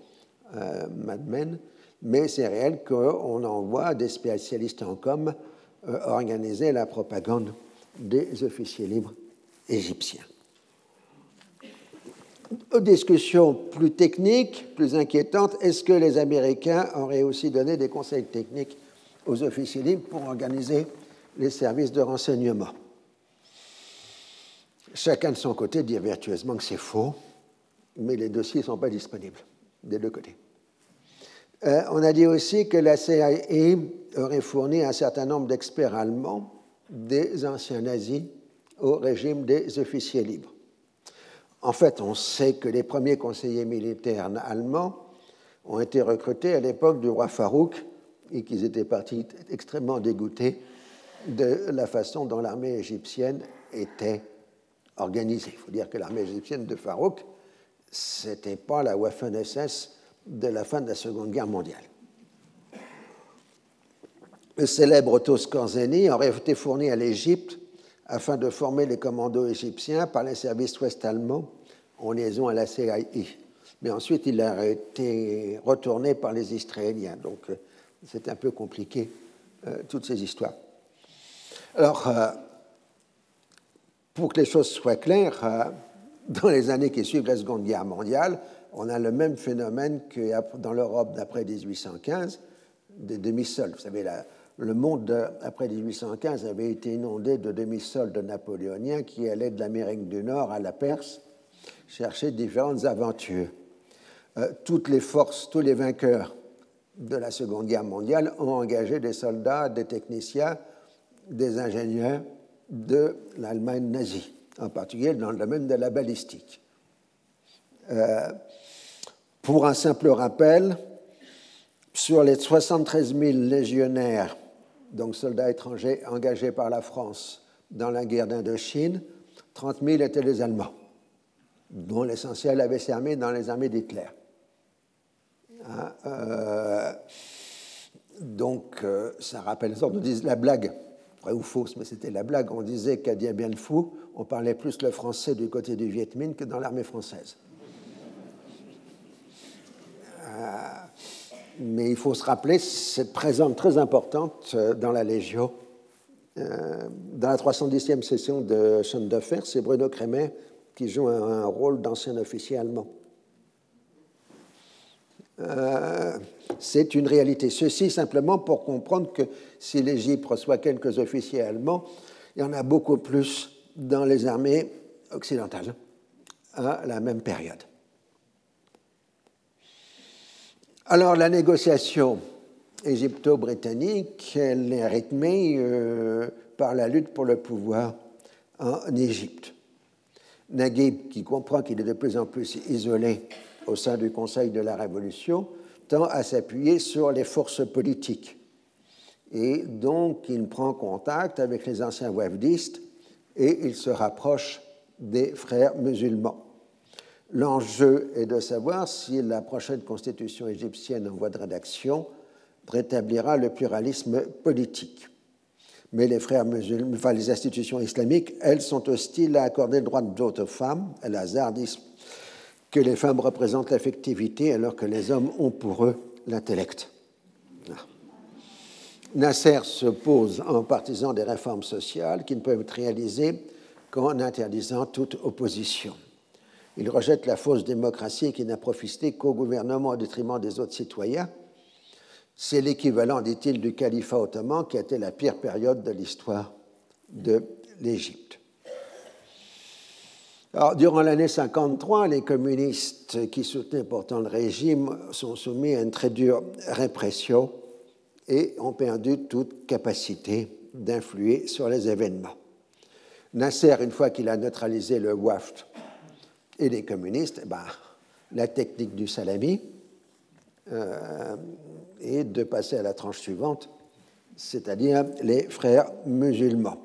euh, Mad Men, mais c'est réel qu'on envoie des spécialistes en com organiser la propagande des officiers libres égyptiens aux discussions plus techniques, plus inquiétantes, est-ce que les Américains auraient aussi donné des conseils techniques aux officiers libres pour organiser les services de renseignement? Chacun de son côté dit vertueusement que c'est faux, mais les dossiers ne sont pas disponibles des deux côtés. Euh, on a dit aussi que la CIA aurait fourni un certain nombre d'experts allemands, des anciens nazis, au régime des officiers libres. En fait, on sait que les premiers conseillers militaires allemands ont été recrutés à l'époque du roi Farouk et qu'ils étaient partis extrêmement dégoûtés de la façon dont l'armée égyptienne était organisée. Il faut dire que l'armée égyptienne de Farouk, ce n'était pas la Waffen-SS de la fin de la Seconde Guerre mondiale. Le célèbre Otto aurait été fourni à l'Égypte afin de former les commandos égyptiens par les services ouest-allemands en liaison à la CIA. Mais ensuite, il a été retourné par les Israéliens. Donc, euh, c'est un peu compliqué, euh, toutes ces histoires. Alors, euh, pour que les choses soient claires, dans les années qui suivent la Seconde Guerre mondiale, on a le même phénomène que dans l'Europe d'après 1815, des demi-soldes. Vous savez, le monde après 1815 avait été inondé de demi-soldes napoléoniens qui allaient de l'Amérique du Nord à la Perse chercher différentes aventures. Euh, toutes les forces, tous les vainqueurs de la Seconde Guerre mondiale ont engagé des soldats, des techniciens, des ingénieurs de l'Allemagne nazie, en particulier dans le domaine de la balistique. Euh, pour un simple rappel, sur les 73 000 légionnaires, donc soldats étrangers engagés par la France dans la guerre d'Indochine, 30 000 étaient les Allemands, dont l'essentiel avait servi dans les armées d'Hitler. Hein, euh, donc, euh, ça rappelle ça, dit la blague, vrai ou fausse, mais c'était la blague. On disait qu'à Dien Bien Phu, on parlait plus le français du côté du Viet Minh que dans l'armée française. Euh, mais il faut se rappeler cette présence très importante euh, dans la Légion. Euh, dans la 310e session de Chant de Fer, c'est Bruno Crémet qui joue un, rôle d'ancien officier allemand. c'est une réalité. Ceci simplement pour comprendre que si l'Égypte reçoit quelques officiers allemands, il y en a beaucoup plus dans les armées occidentales à la même période. Alors la négociation égypto-britannique, elle est rythmée euh, par la lutte pour le pouvoir en Égypte. Naguib, qui comprend qu'il est de plus en plus isolé au sein du Conseil de la Révolution, tend à s'appuyer sur les forces politiques. Et donc, il prend contact avec les anciens wafdistes et il se rapproche des frères musulmans. L'enjeu est de savoir si la prochaine constitution égyptienne en voie de rédaction rétablira le pluralisme politique. Mais les frères musulmans, les institutions islamiques, elles sont hostiles à accorder le droit de vote aux femmes. Elles hasardisent que les femmes représentent l'affectivité alors que les hommes ont pour eux l'intellect. Nasser se pose en partisan des réformes sociales qui ne peuvent être réalisées qu'en interdisant toute opposition. Il rejette la fausse démocratie qui n'a profité qu'au gouvernement au détriment des autres citoyens. C'est l'équivalent, dit-il, du califat ottoman qui a été la pire période de l'histoire de l'Égypte. durant l'année 53, les communistes qui soutenaient pourtant le régime sont soumis à une très dure répression et ont perdu toute capacité d'influer sur les événements. Nasser, une fois qu'il a neutralisé le WAFT et les communistes, ben, la technique du salami euh, est de passer à la tranche suivante, c'est-à-dire les frères musulmans.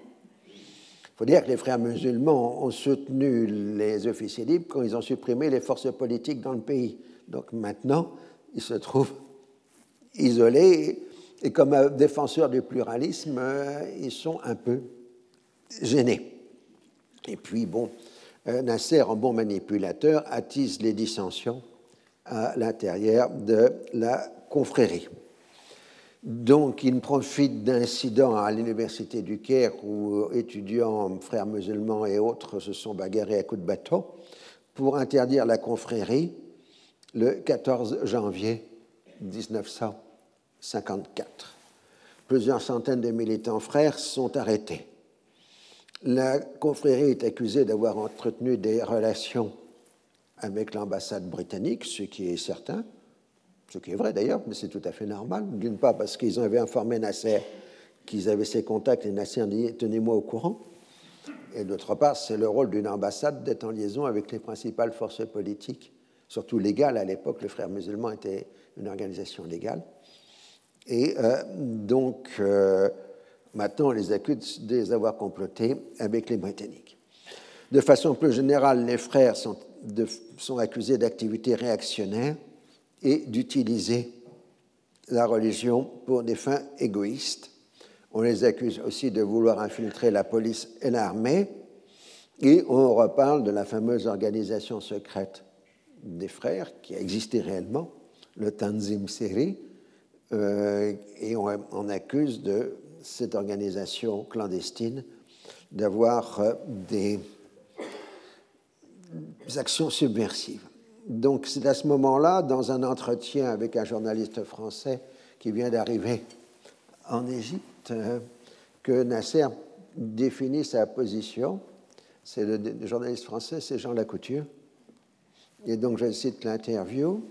Il faut dire que les frères musulmans ont soutenu les officiers libres quand ils ont supprimé les forces politiques dans le pays. Donc maintenant, ils se trouvent isolés et comme défenseurs du pluralisme, euh, ils sont un peu gênés. Et puis, bon, euh, Nasser, en bon manipulateur, attise les dissensions à l'intérieur de la confrérie. Donc, il profite d'incidents à l'université du Caire où étudiants, frères musulmans et autres se sont bagarrés à coups de bâton pour interdire la confrérie le 14 janvier 1954. Plusieurs centaines de militants frères sont arrêtés. La confrérie est accusée d'avoir entretenu des relations avec l'ambassade britannique, ce qui est certain, ce qui est vrai d'ailleurs, mais c'est tout à fait normal. D'une part parce qu'ils avaient informé Nasser qu'ils avaient ces contacts et Nasser dit tenez-moi au courant. Et d'autre part, c'est le rôle d'une ambassade d'être en liaison avec les principales forces politiques, surtout légales. À l'époque, le Frère musulman était une organisation légale. Et euh, donc, euh, Maintenant, on les accuse de les avoir complotés avec les Britanniques. De façon plus générale, les frères sont, accusés d'activités réactionnaires et d'utiliser la religion pour des fins égoïstes. On les accuse aussi de vouloir infiltrer la police et l'armée. Et on reparle de la fameuse organisation secrète des frères qui a existé réellement, le Tanzim Seri, euh, et on, accuse de cette organisation clandestine d'avoir euh, des, actions subversives. Donc c'est à ce moment-là, dans un entretien avec un journaliste français qui vient d'arriver en Égypte, euh, que Nasser définit sa position. C'est le, le, journaliste français, c'est Jean Lacouture. Et donc je cite l'interview.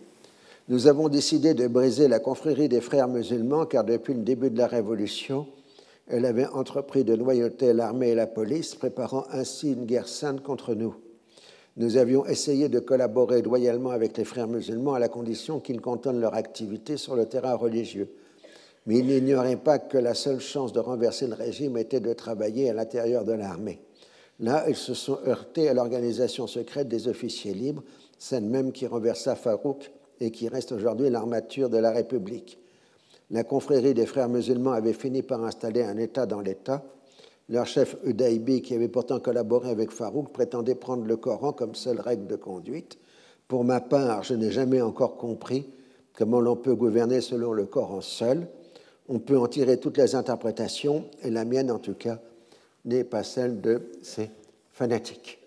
Nous avons décidé de briser la confrérie des frères musulmans car depuis le début de la Révolution, elle avait entrepris de noyauter l'armée et la police, préparant ainsi une guerre sainte contre nous. Nous avions essayé de collaborer loyalement avec les frères musulmans à la condition qu'ils cantonnent leur activité sur le terrain religieux. Mais ils n'ignoraient pas que la seule chance de renverser le régime était de travailler à l'intérieur de l'armée. Là, ils se sont heurtés à l'organisation secrète des officiers libres, celle même qui renversa Farouk et qui reste aujourd'hui l'armature de la République. La confrérie des frères musulmans avait fini par installer un État dans l'État. Leur chef Udaibi, qui avait pourtant collaboré avec Farouk, prétendait prendre le Coran comme seule règle de conduite. Pour ma part, je n'ai jamais encore compris comment l'on peut gouverner selon le Coran seul. On peut en tirer toutes les interprétations, et la mienne en tout cas n'est pas celle de ces fanatiques.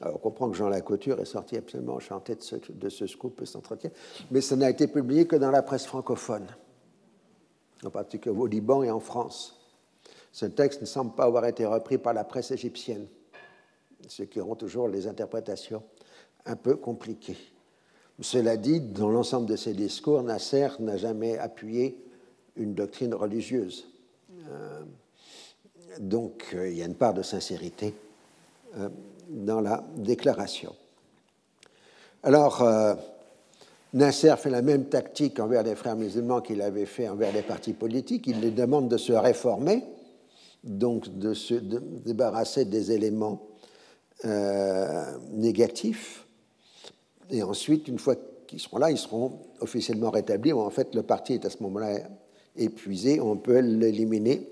Alors, on comprend que Jean Lacouture est sorti absolument enchanté de ce, de ce scoop et cet entretien, mais ça n'a été publié que dans la presse francophone, en particulier au Liban et en France. Ce texte ne semble pas avoir été repris par la presse égyptienne, ce qui rend toujours les interprétations un peu compliquées. Cela dit, dans l'ensemble de ses discours, Nasser n'a jamais appuyé une doctrine religieuse. Euh, donc, euh, il y a une part de sincérité euh, dans la déclaration. Alors, Nasser fait la même tactique envers les frères musulmans qu'il avait fait envers les partis politiques. Il les demande de se réformer, donc de se débarrasser des éléments négatifs. Et ensuite, une fois qu'ils seront là, ils seront officiellement rétablis. en fait, le parti est à ce moment-là épuisé, on peut l'éliminer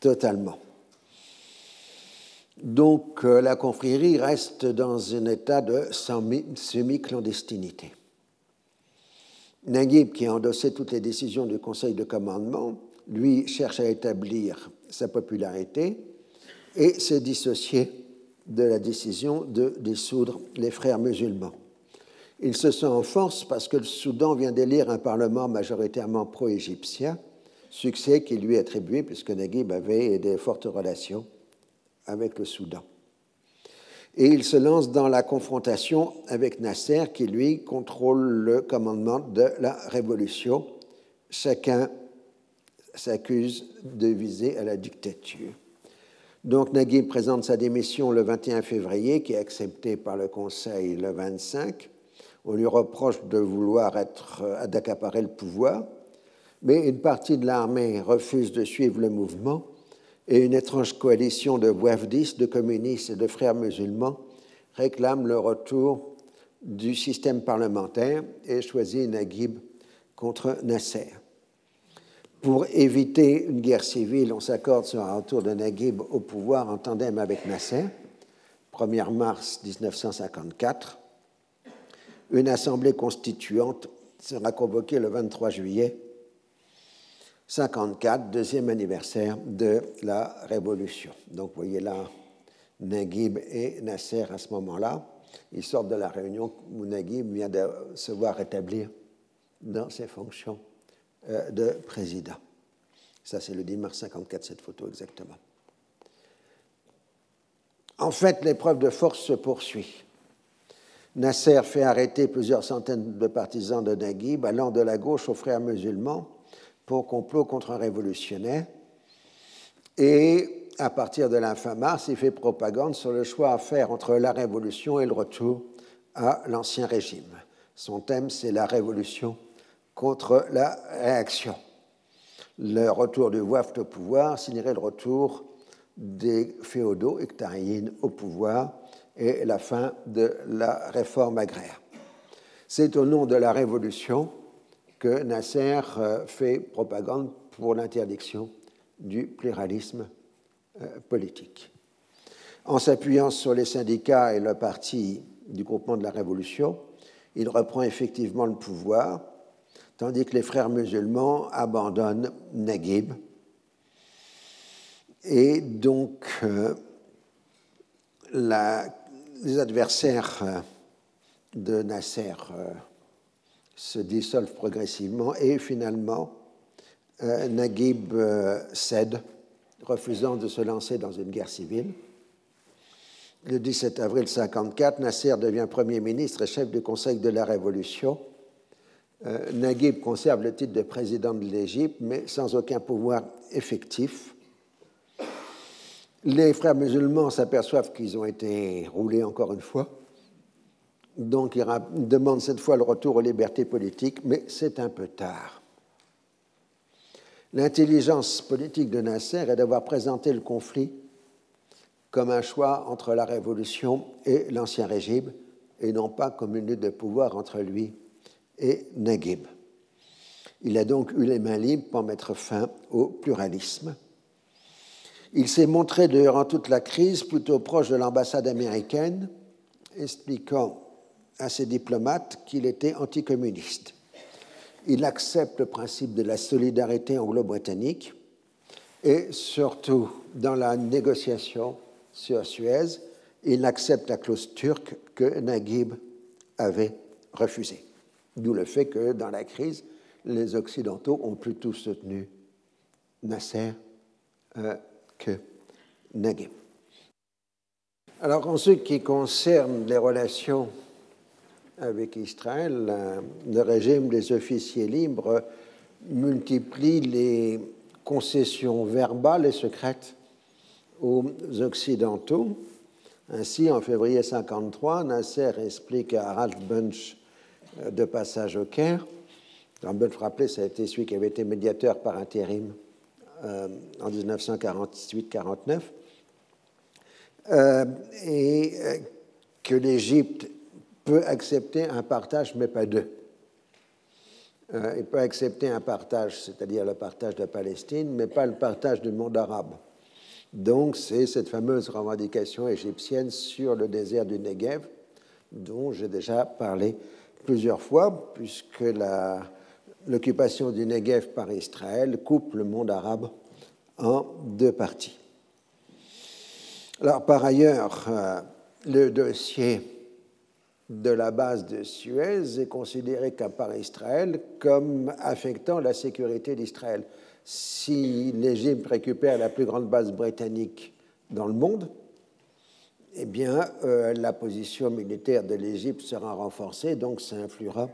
totalement. Donc euh, la confrérie reste dans un état de semi-clandestinité. Naguib, qui a endossé toutes les décisions du Conseil de commandement, lui cherche à établir sa popularité et s'est dissocié de la décision de dissoudre les frères musulmans. Il se sent en force parce que le Soudan vient d'élire un parlement majoritairement pro-égyptien, succès qui lui est attribué puisque Naguib avait des fortes relations avec le Soudan. Et il se lance dans la confrontation avec Nasser, qui lui contrôle le commandement de la révolution. Chacun s'accuse de viser à la dictature. Donc Naguib présente sa démission le 21 février, qui est acceptée par le Conseil le 25. On lui reproche de vouloir être d'accaparer le pouvoir, mais une partie de l'armée refuse de suivre le mouvement et une étrange coalition de wafdis, de communistes et de frères musulmans réclame le retour du système parlementaire et choisit Naguib contre Nasser. Pour éviter une guerre civile, on s'accorde sur un retour de Naguib au pouvoir en tandem avec Nasser, 1er mars 1954. Une assemblée constituante sera convoquée le 23 juillet 54, deuxième anniversaire de la Révolution. Donc vous voyez là Naguib et Nasser à ce moment-là. Ils sortent de la réunion où Naguib vient de se voir rétablir dans ses fonctions euh, de président. Ça, c'est le 10 mars 54, cette photo exactement. En fait, l'épreuve de force se poursuit. Nasser fait arrêter plusieurs centaines de partisans de Naguib, allant de la gauche aux frères musulmans pour complot contre un révolutionnaire. Et à partir de la fin mars, il fait propagande sur le choix à faire entre la révolution et le retour à l'ancien régime. Son thème, c'est la révolution contre la réaction. Le retour du WAFT au pouvoir signerait le retour des féodaux hectariens au pouvoir et la fin de la réforme agraire. C'est au nom de la révolution que Nasser euh, fait propagande pour l'interdiction du pluralisme euh, politique. En s'appuyant sur les syndicats et le parti du groupement de la Révolution, il reprend effectivement le pouvoir, tandis que les frères musulmans abandonnent Naguib. Et donc, euh, les adversaires de Nasser se dissolvent progressivement et finalement, Naguib cède refusant de se lancer dans une guerre civile. Le 17 avril 1954, Nasser devient Premier ministre et chef du Conseil de la Révolution. Euh, Naguib conserve le titre de président de l'Égypte, mais sans aucun pouvoir effectif. Les frères musulmans s'aperçoivent qu'ils ont été roulés encore une fois. Donc ils demandent cette fois le retour aux libertés politiques, mais c'est un peu tard. L'intelligence politique de Nasser est d'avoir présenté le conflit comme un choix entre la révolution et l'ancien régime, et non pas comme une lutte de pouvoir entre lui et Naguib. Il a donc eu les mains libres pour mettre fin au pluralisme. Il s'est montré durant toute la crise plutôt proche de l'ambassade américaine, expliquant à ses diplomates qu'il était anticommuniste il accepte le principe de la solidarité anglo-britannique et surtout dans la négociation sur Suez, il accepte la clause turque que Naguib avait refusée. D'où le fait que dans la crise, les Occidentaux ont plutôt soutenu Nasser euh, que Naguib. Alors en ce qui concerne les relations avec Israël, le régime des officiers libres multiplie les concessions verbales et secrètes aux Occidentaux. Ainsi, en février 1953, Nasser explique à Ralph Bunch euh, de passage au Caire. Ralph Bunch, rappelez, ça a été celui qui avait été médiateur par intérim euh, en 1948-49, euh, et que l'Égypte peut accepter un partage, mais pas deux. Euh, il peut accepter un partage, c'est-à-dire le partage de la Palestine, mais pas le partage du monde arabe. Donc, c'est cette fameuse revendication égyptienne sur le désert du Negev, dont j'ai déjà parlé plusieurs fois, puisque l'occupation du Negev par Israël coupe le monde arabe en deux parties. Alors, par ailleurs, euh, le dossier de la base de Suez est considéré par Israël comme affectant la sécurité d'Israël. Si l'Égypte récupère la plus grande base britannique dans le monde, eh bien, euh, la position militaire de l'Égypte sera renforcée, donc ça influera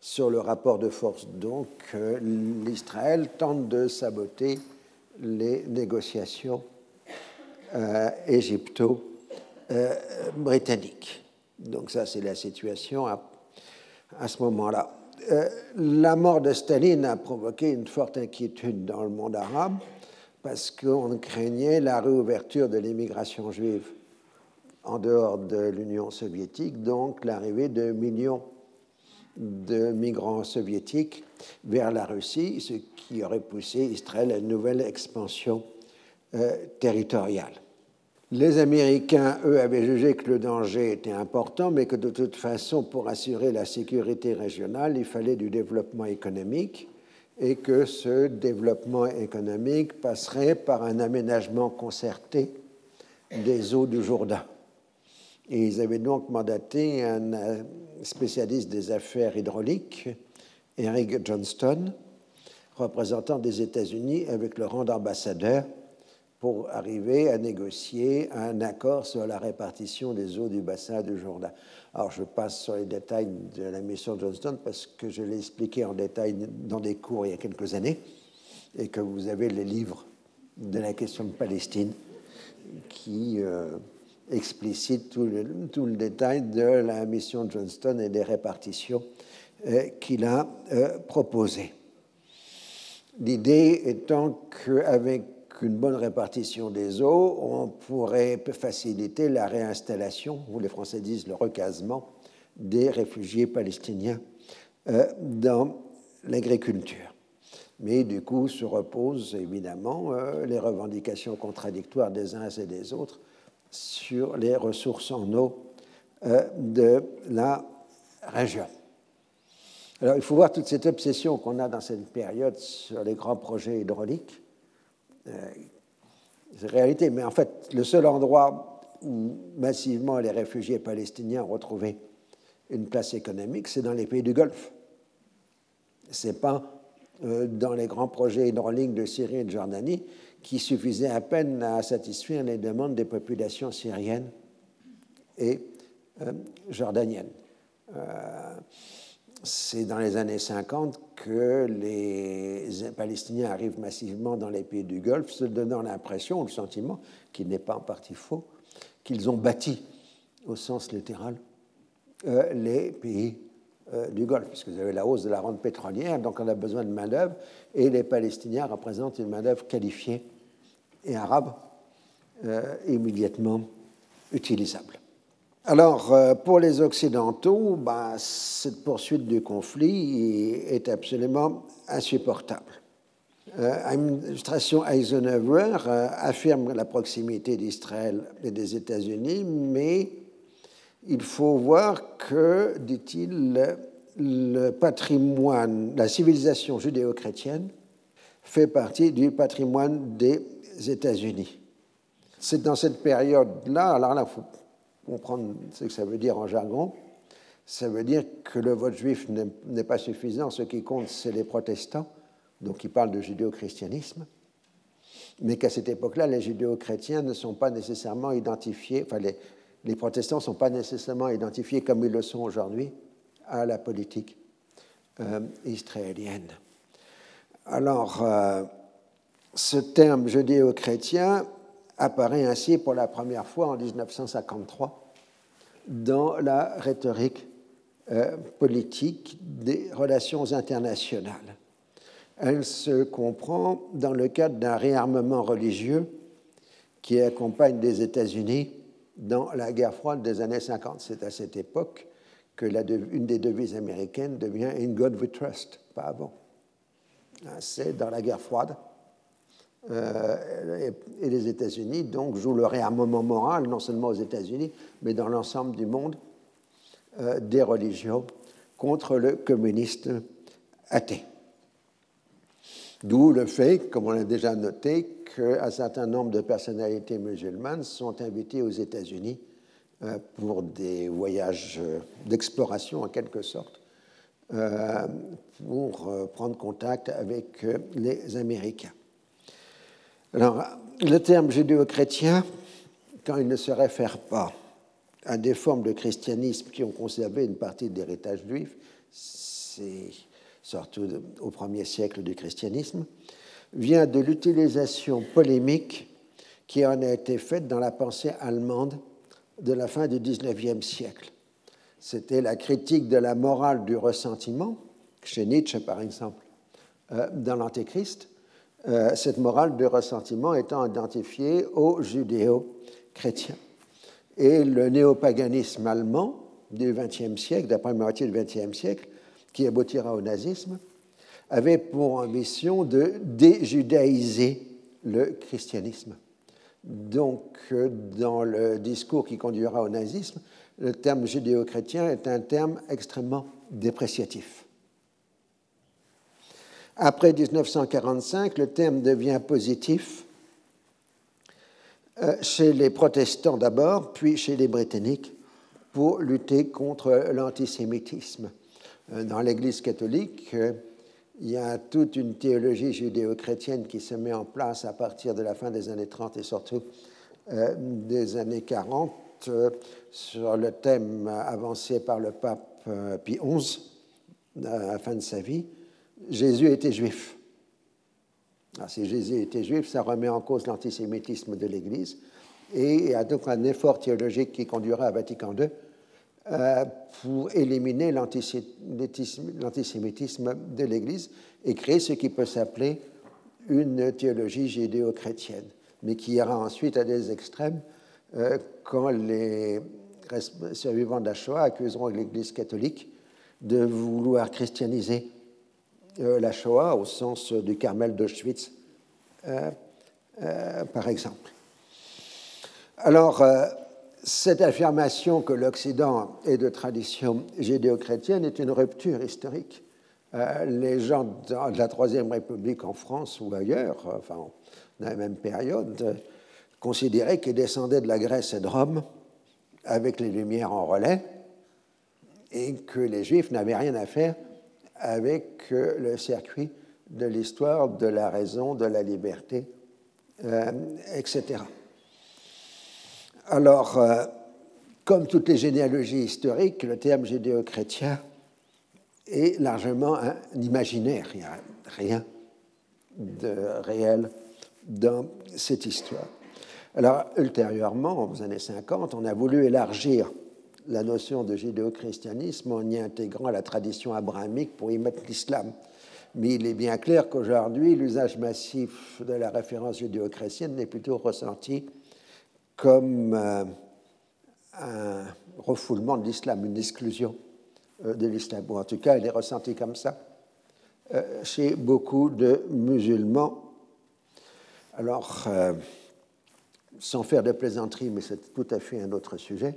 sur le rapport de force. Donc, euh, l'Israël tente de saboter les négociations euh, égypto-britanniques. Donc ça, c'est la situation à, ce moment-là. Euh, la mort de Staline a provoqué une forte inquiétude dans le monde arabe parce qu'on craignait la réouverture de l'immigration juive en dehors de l'Union soviétique, donc l'arrivée de millions de migrants soviétiques vers la Russie, ce qui aurait poussé Israël à une nouvelle expansion euh, territoriale. Les Américains, eux, avaient jugé que le danger était important, mais que de toute façon, pour assurer la sécurité régionale, il fallait du développement économique et que ce développement économique passerait par un aménagement concerté des eaux du Jourdain. Ils avaient donc mandaté un euh, spécialiste des affaires hydrauliques, Eric Johnston, représentant des États-Unis avec le rang d'ambassadeur pour arriver à négocier un accord sur la répartition des eaux du bassin du Jourdain. Alors je passe sur les détails de la mission Johnston parce que je l'ai expliqué en détail dans des cours il y a quelques années et que vous avez les livres de la question de Palestine qui euh, tout le, tout le, détail de la mission Johnston et des répartitions euh, qu'il a euh, proposées. L'idée étant qu'avec qu'une bonne répartition des eaux, on pourrait faciliter la réinstallation, ou les Français disent le recasement, des réfugiés palestiniens euh, dans l'agriculture. Mais du coup, se reposent évidemment les revendications contradictoires des uns et des autres sur les ressources en eau de la région. Alors, il faut voir toute cette obsession qu'on a dans cette période sur les grands projets hydrauliques. Euh, c'est réalité, mais en fait, le seul endroit où massivement les réfugiés palestiniens ont retrouvé une place économique, c'est dans les pays du Golfe. Ce n'est pas euh, dans les grands projets hydrauliques de Syrie et de Jordanie qui suffisaient à peine à satisfaire les demandes des populations syriennes et euh, jordaniennes. C'est dans les années 50 que les Palestiniens arrivent massivement dans les pays du Golfe, se donnant l'impression, le sentiment, qui n'est pas en partie faux, qu'ils ont bâti, au sens littéral, euh, les pays euh, du Golfe, puisque vous avez la hausse de la rente pétrolière, donc on a besoin de main-d'œuvre, et les Palestiniens représentent une main-d'œuvre qualifiée et arabe, euh, immédiatement utilisable. Alors, euh, pour les Occidentaux, bah, cette poursuite du conflit est absolument insupportable. L'administration euh, Eisenhower euh, affirme la proximité d'Israël et des États-Unis, mais il faut voir que, dit-il, le patrimoine, la civilisation judéo-chrétienne fait partie du patrimoine des États-Unis. C'est dans cette période-là, alors là, il faut comprendre ce que ça veut dire en jargon, ça veut dire que le vote juif n'est pas suffisant. Ce qui compte, c'est les protestants, donc ils parlent de judéo-christianisme, mais qu'à cette époque-là, les judéo-chrétiens ne sont pas nécessairement identifiés, enfin, les, protestants ne sont pas nécessairement identifiés comme ils le sont aujourd'hui à la politique euh, israélienne. Alors, euh, ce terme judéo-chrétien apparaît ainsi pour la première fois en 1953 dans la rhétorique euh, politique des relations internationales. Elle se comprend dans le cadre d'un réarmement religieux qui accompagne les États-Unis dans la guerre froide des années 50. C'est à cette époque que la une des devises américaines devient In God we trust, pas avant. C'est dans la guerre froide euh, et les États-Unis donc jouent le réarmement moral, non seulement aux États-Unis, mais dans l'ensemble du monde, euh, des religions contre le communiste athée. D'où le fait, comme on l'a déjà noté, qu'un certain nombre de personnalités musulmanes sont invitées aux États-Unis euh, pour des voyages d'exploration en quelque sorte, pour prendre contact avec les Américains. Alors, le terme judéo-chrétien, quand il ne se réfère pas à des formes de christianisme qui ont conservé une partie de l'héritage juif, c'est surtout au premier siècle du christianisme, vient de l'utilisation polémique qui en a été faite dans la pensée allemande de la fin du XIXe siècle. C'était la critique de la morale du ressentiment, chez Nietzsche par exemple, euh, dans l'Antéchrist, euh, cette morale de ressentiment étant identifiée aux judéo-chrétiens. Et le néopaganisme allemand du XXe siècle, d'après la moitié du XXe siècle, qui aboutira au nazisme, avait pour ambition de déjudaïser le christianisme. Donc, euh, dans le discours qui conduira au nazisme, le terme judéo-chrétien est un terme extrêmement dépréciatif. Après 1945, le terme devient positif euh, chez les protestants d'abord, puis chez les britanniques, pour lutter contre l'antisémitisme. Euh, dans l'Église catholique, euh, il y a toute une théologie judéo-chrétienne qui se met en place à partir de la fin des années 30 et surtout des années 40 sur le thème avancé par le pape Pie XI à la fin de sa vie, Jésus était juif. Alors, si Jésus était juif, ça remet en cause l'antisémitisme de l'Église et il y a donc un effort théologique qui conduira à Vatican II euh, pour éliminer l'antisémitisme de l'Église et créer ce qui peut s'appeler une théologie judéo-chrétienne, mais qui ira ensuite à des extrêmes euh, quand les survivants de la Shoah accuseront l'Église catholique de vouloir christianiser la Shoah au sens du Carmel d'Auschwitz, par exemple. Alors, cette affirmation que l'Occident est de tradition judéo-chrétienne est une rupture historique. les gens de la Troisième République en France ou ailleurs, enfin, dans la même période, considéraient qu'ils descendaient de la Grèce et de Rome avec les Lumières en relais et que les Juifs n'avaient rien à faire avec euh, le circuit de l'histoire, de la raison, de la liberté, euh, etc. Alors, euh, comme toutes les généalogies historiques, le terme judéo-chrétien est largement un imaginaire. Il n'y a rien de réel dans cette histoire. Alors, ultérieurement, aux années 50, on a voulu élargir la notion de judéo-christianisme en y intégrant la tradition abrahamique pour y mettre l'islam. Mais il est bien clair qu'aujourd'hui, l'usage massif de la référence judéo-chrétienne n'est plutôt ressenti comme euh, un refoulement de l'islam, une exclusion euh, de l'islam. Ou en tout cas, il est ressenti comme ça euh, chez beaucoup de musulmans. Alors, sans faire de plaisanterie, mais c'est tout à fait un autre sujet,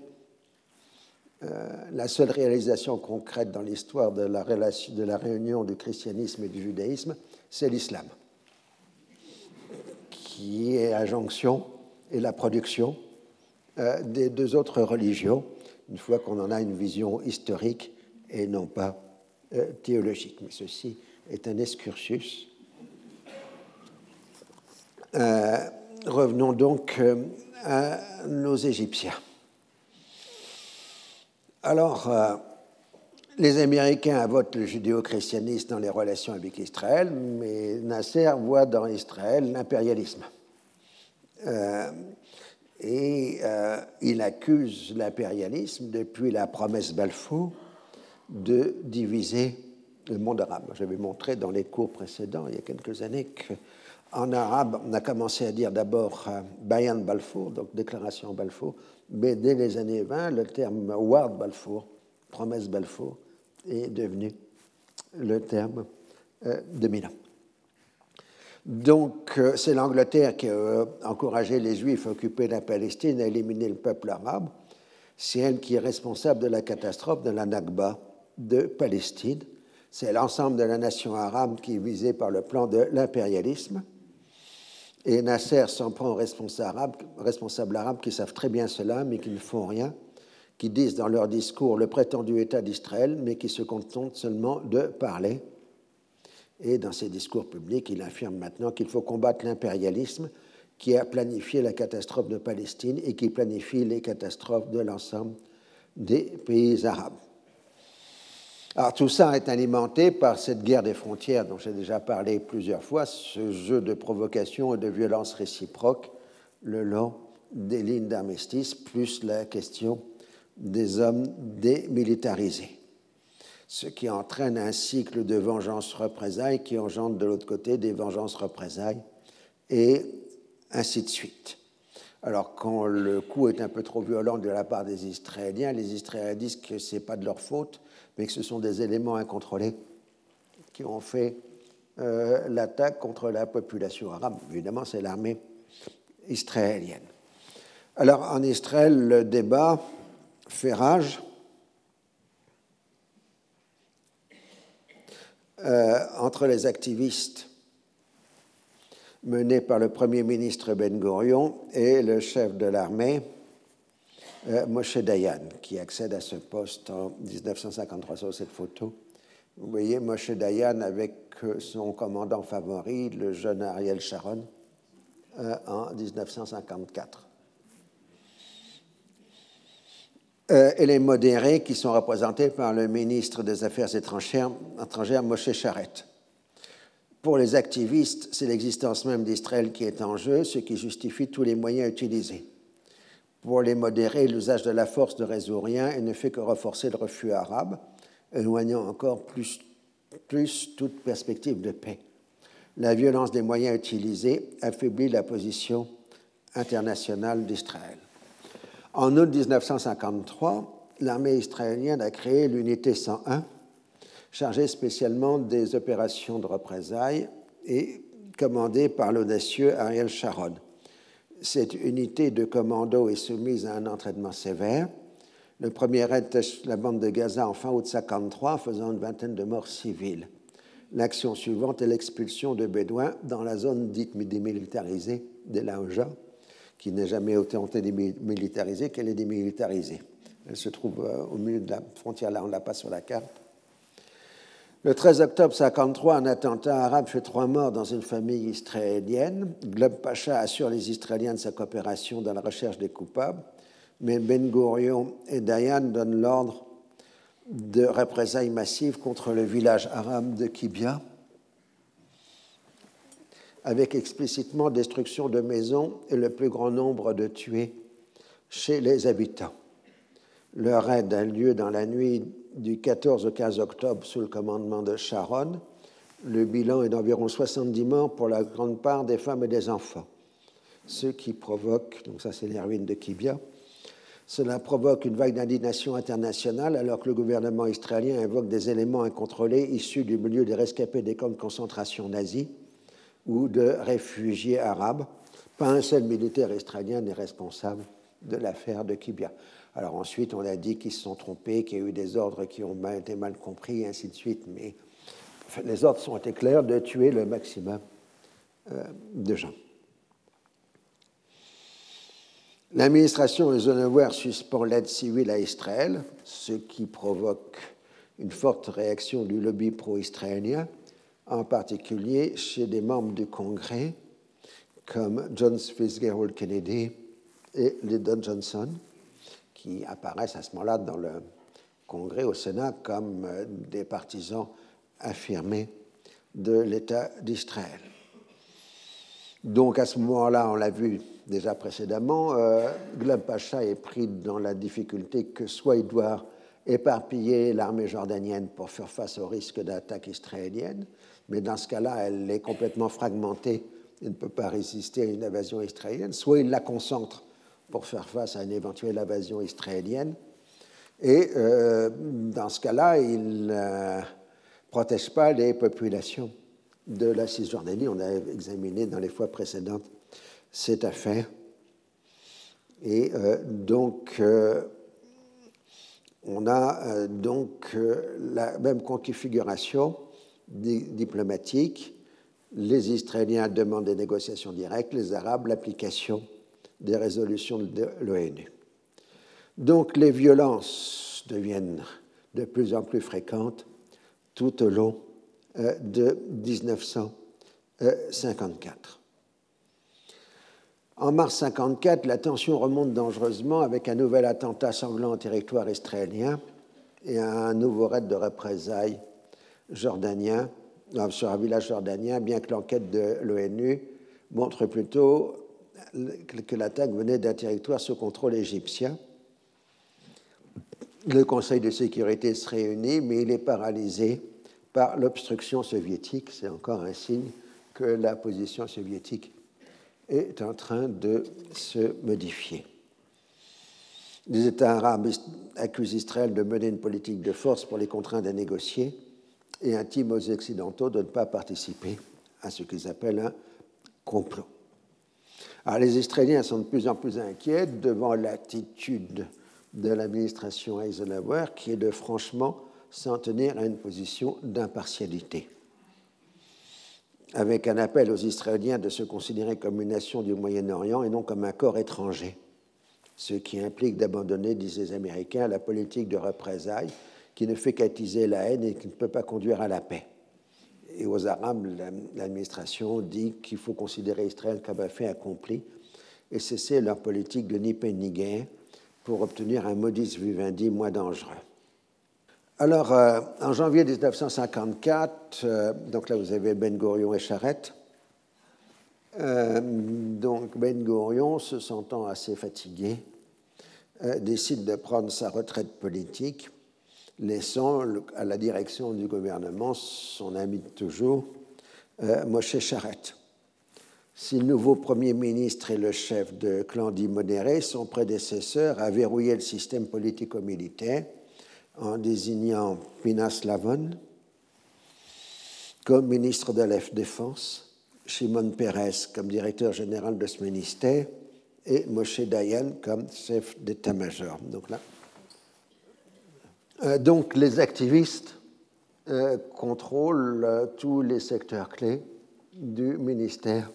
la seule réalisation concrète dans l'histoire de, la de la réunion du christianisme et du judaïsme, c'est l'islam, qui est la jonction et la production euh, des deux autres religions, une fois qu'on en a une vision historique et non pas euh, théologique. Mais ceci est un excursus. revenons donc à nos Égyptiens. Alors, euh, les Américains votent le judéo-christianisme dans les relations avec Israël, mais Nasser voit dans Israël l'impérialisme. Euh, et euh, il accuse l'impérialisme depuis la promesse Balfour de diviser le monde arabe. J'avais montré dans les cours précédents, il y a quelques années, qu'en arabe, on a commencé à dire d'abord Bayan Balfour, donc déclaration Balfour, mais dès les années 20, le terme Ward Balfour, promesse Balfour, est devenu le terme euh, de Milan. Donc, euh, c'est l'Angleterre qui a encouragé les Juifs occupés de la Palestine à éliminer le peuple arabe. C'est elle qui est responsable de la catastrophe de la Nakba de Palestine. C'est l'ensemble de la nation arabe qui est visée par le plan de l'impérialisme. Et Nasser s'en prend aux responsables arabes, qui savent très bien cela, mais qui ne font rien, qui disent dans leur discours le prétendu État d'Israël, mais qui se contentent seulement de parler. Et dans ses discours publics, il affirme maintenant qu'il faut combattre l'impérialisme qui a planifié la catastrophe de Palestine et qui planifie les catastrophes de l'ensemble des pays arabes. Alors tout ça est alimenté par cette guerre des frontières dont j'ai déjà parlé plusieurs fois, ce jeu de provocation et de violence réciproque le long des lignes d'armistice, plus la question des hommes démilitarisés. Ce qui entraîne un cycle de vengeance-représailles qui engendre de l'autre côté des vengeances-représailles et ainsi de suite. Alors, quand le coup est un peu trop violent de la part des Israéliens, les Israéliens disent que ce n'est pas de leur faute, mais que ce sont des éléments incontrôlés qui ont fait euh, l'attaque contre la population arabe. Évidemment, c'est l'armée israélienne. Alors, en Israël, le débat fait rage. Euh, entre les activistes menés par le Premier ministre Ben Gurion et le chef de l'armée, Moshe Dayan, qui accède à ce poste en 1953 sur cette photo. Vous voyez Moshe Dayan avec euh, son commandant favori, le jeune Ariel Sharon, euh, en 1954. et les modérés qui sont représentés par le ministre des Affaires étrangères, étrangères Moshe Charette. Pour les activistes, c'est l'existence même d'Israël qui est en jeu, ce qui justifie tous les moyens utilisés. Pour les modérés, l'usage de la force ne résout rien et ne fait que renforcer le refus arabe, éloignant encore plus, toute perspective de paix. La violence des moyens utilisés affaiblit la position internationale d'Israël. En août 1953, l'armée israélienne a créé l'unité 101, chargé spécialement des opérations de représailles et commandé par l'audacieux Ariel Sharon. Cette unité de commando est soumise à un entraînement sévère. Le premier raid teste la bande de Gaza en fin août 1953, faisant une vingtaine de morts civiles. L'action suivante est l'expulsion de Bédouins dans la zone dite démilitarisée de Laoja, qui n'a jamais été démilitarisée, qu'elle est démilitarisée. Elle se trouve euh, au milieu de la frontière, là on ne l'a pas sur la carte. Le 13 octobre 1953, un attentat arabe fait trois morts dans une famille israélienne. Glob Pacha assure les Israéliens de sa coopération dans la recherche des coupables, mais Ben Gurion et Dayan donnent l'ordre de représailles massives contre le village arabe de Kibia, avec explicitement destruction de maisons et le plus grand nombre de tués chez les habitants. Le raid a lieu dans la nuit du 14 au 15 octobre sous le commandement de Sharon. Le bilan est d'environ 70 morts pour la grande part des femmes et des enfants. Ce qui provoque, donc ça c'est les ruines de Kibia, cela provoque une vague d'indignation internationale alors que le gouvernement israélien invoque des éléments incontrôlés issus du milieu des rescapés des camps de concentration nazis ou de réfugiés arabes. Pas un seul militaire israélien n'est responsable de l'affaire de Kibia. Alors ensuite, on a dit qu'ils se sont trompés, qu'il y a eu des ordres qui ont été mal compris, et ainsi de suite. Mais les ordres sont été clairs de tuer le maximum euh, de gens. L'administration Eisenhower suspend l'aide civile à Israël, ce qui provoque une forte réaction du lobby pro-israélien, en particulier chez des membres du Congrès comme John Fitzgerald Kennedy et Lyndon Johnson, qui apparaissent à ce moment-là dans le Congrès au Sénat comme euh, des partisans affirmés de l'État d'Israël. Donc à ce moment-là, on l'a vu déjà précédemment, euh, Gleb Pacha est pris dans la difficulté que soit il doit éparpiller l'armée jordanienne pour faire face au risque d'attaque israélienne, mais dans ce cas-là, elle est complètement fragmentée et ne peut pas résister à une invasion israélienne, soit il la concentre pour faire face à une éventuelle invasion israélienne. Et euh, dans ce cas-là, il ne euh, protège pas les populations de la Cisjordanie. On a examiné dans les fois précédentes cette affaire. Et euh, donc, on a donc la même configuration diplomatique. Les Israéliens demandent des négociations directes, les Arabes l'application des résolutions de l'ONU. Donc les violences deviennent de plus en plus fréquentes tout au long euh, de 1954. En mars 1954, la tension remonte dangereusement avec un nouvel attentat sanglant au territoire israélien et un nouveau raid de représailles jordanien sur un village jordanien, bien que l'enquête de l'ONU montre plutôt que l'attaque venait d'un territoire sous contrôle égyptien. Le Conseil de sécurité se réunit, mais il est paralysé par l'obstruction soviétique. C'est encore un signe que la position soviétique est en train de se modifier. Les États arabes accusent Israël de mener une politique de force pour les contraindre à négocier et intiment aux Occidentaux de ne pas participer à ce qu'ils appellent un complot. Alors, les Israéliens sont de plus en plus inquiets devant l'attitude de l'administration Eisenhower qui est de franchement s'en tenir à une position d'impartialité. Avec un appel aux Israéliens de se considérer comme une nation du Moyen-Orient et non comme un corps étranger, ce qui implique d'abandonner, disent les Américains, la politique de représailles qui ne fait qu'attiser la haine et qui ne peut pas conduire à la paix et aux Arabes, l'administration dit qu'il faut considérer Israël comme un fait accompli et cesser leur politique de ni paix ni guerre pour obtenir un modus vivendi moins dangereux. Alors, euh, en janvier 1954, euh, donc là vous avez Ben Gurion et Charette. Euh, donc Ben Gurion, se sentant assez fatigué, décide de prendre sa retraite politique laissant à la direction du gouvernement son ami de toujours, euh, Moshe Charette. Si le nouveau Premier ministre est le chef de clan dit modéré, son prédécesseur a verrouillé le système politico-militaire en désignant Pinas Lavon, comme ministre de la Défense, Shimon Peres comme directeur général de ce ministère et Moshe Dayan comme chef d'état-major. Donc là, donc les activistes euh, contrôlent euh, tous les secteurs clés du ministère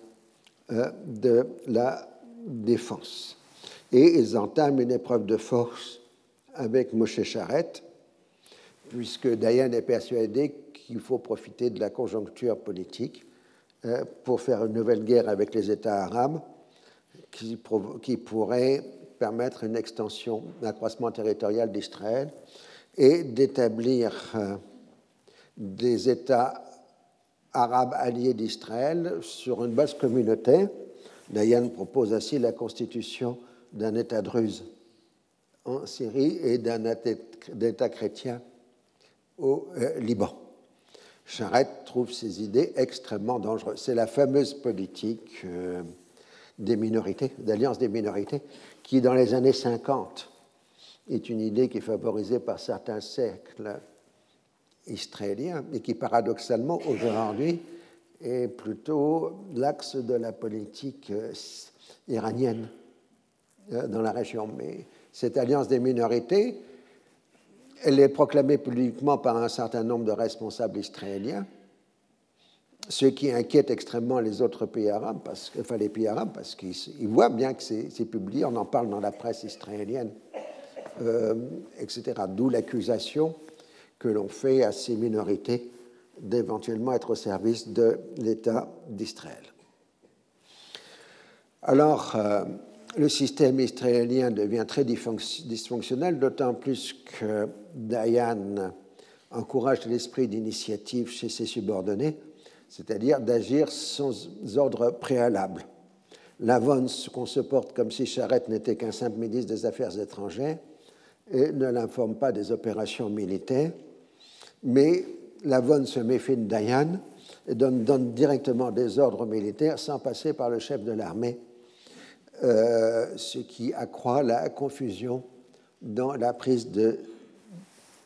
de la Défense. Et ils entament une épreuve de force avec Moshe Charette, puisque Dayan est persuadé qu'il faut profiter de la conjoncture politique pour faire une nouvelle guerre avec les États arabes qui, qui pourrait permettre une extension, un accroissement territorial d'Israël et d'établir euh, des États arabes alliés d'Israël sur une base communautaire. Dayan propose ainsi la constitution d'un État druze en Syrie et d'un État chrétien au euh, Liban. Charette trouve ces idées extrêmement dangereuses. C'est la fameuse politique euh, des minorités, d'alliance des minorités, qui dans les années 50 est une idée qui est favorisée par certains cercles israéliens et qui paradoxalement aujourd'hui est plutôt l'axe de la politique euh, iranienne euh, dans la région. Mais cette alliance des minorités, elle est proclamée publiquement par un certain nombre de responsables israéliens, ce qui inquiète extrêmement les autres pays arabes, parce, enfin les pays arabes, parce qu'ils voient bien que c'est publié, on en parle dans la presse israélienne euh, etc. D'où l'accusation que l'on fait à ces minorités d'éventuellement être au service de l'État d'Israël. Alors, euh, le système israélien devient très dysfonctionnel, d'autant plus que Dayan encourage l'esprit d'initiative chez ses subordonnés, c'est-à-dire d'agir sans ordre préalable. L'avance qu'on se porte comme si Charette n'était qu'un simple ministre des Affaires étrangères et ne l'informe pas des opérations militaires, mais la Von se méfie de Dayan et donne, directement des ordres militaires sans passer par le chef de l'armée, euh, ce qui accroît la confusion dans la prise de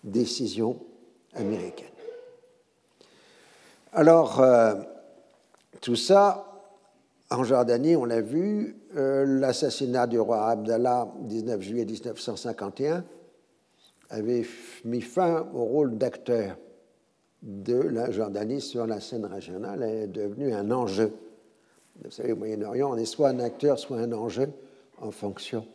décision américaine. Alors, euh, tout ça, en Jordanie, on l'a vu, euh, l'assassinat du roi Abdallah, 19 juillet 1951, avait mis fin au rôle d'acteur de la Jordanie sur la scène régionale. Elle est devenue un enjeu. Vous savez, au Moyen-Orient, on est soit un acteur, soit un enjeu en fonction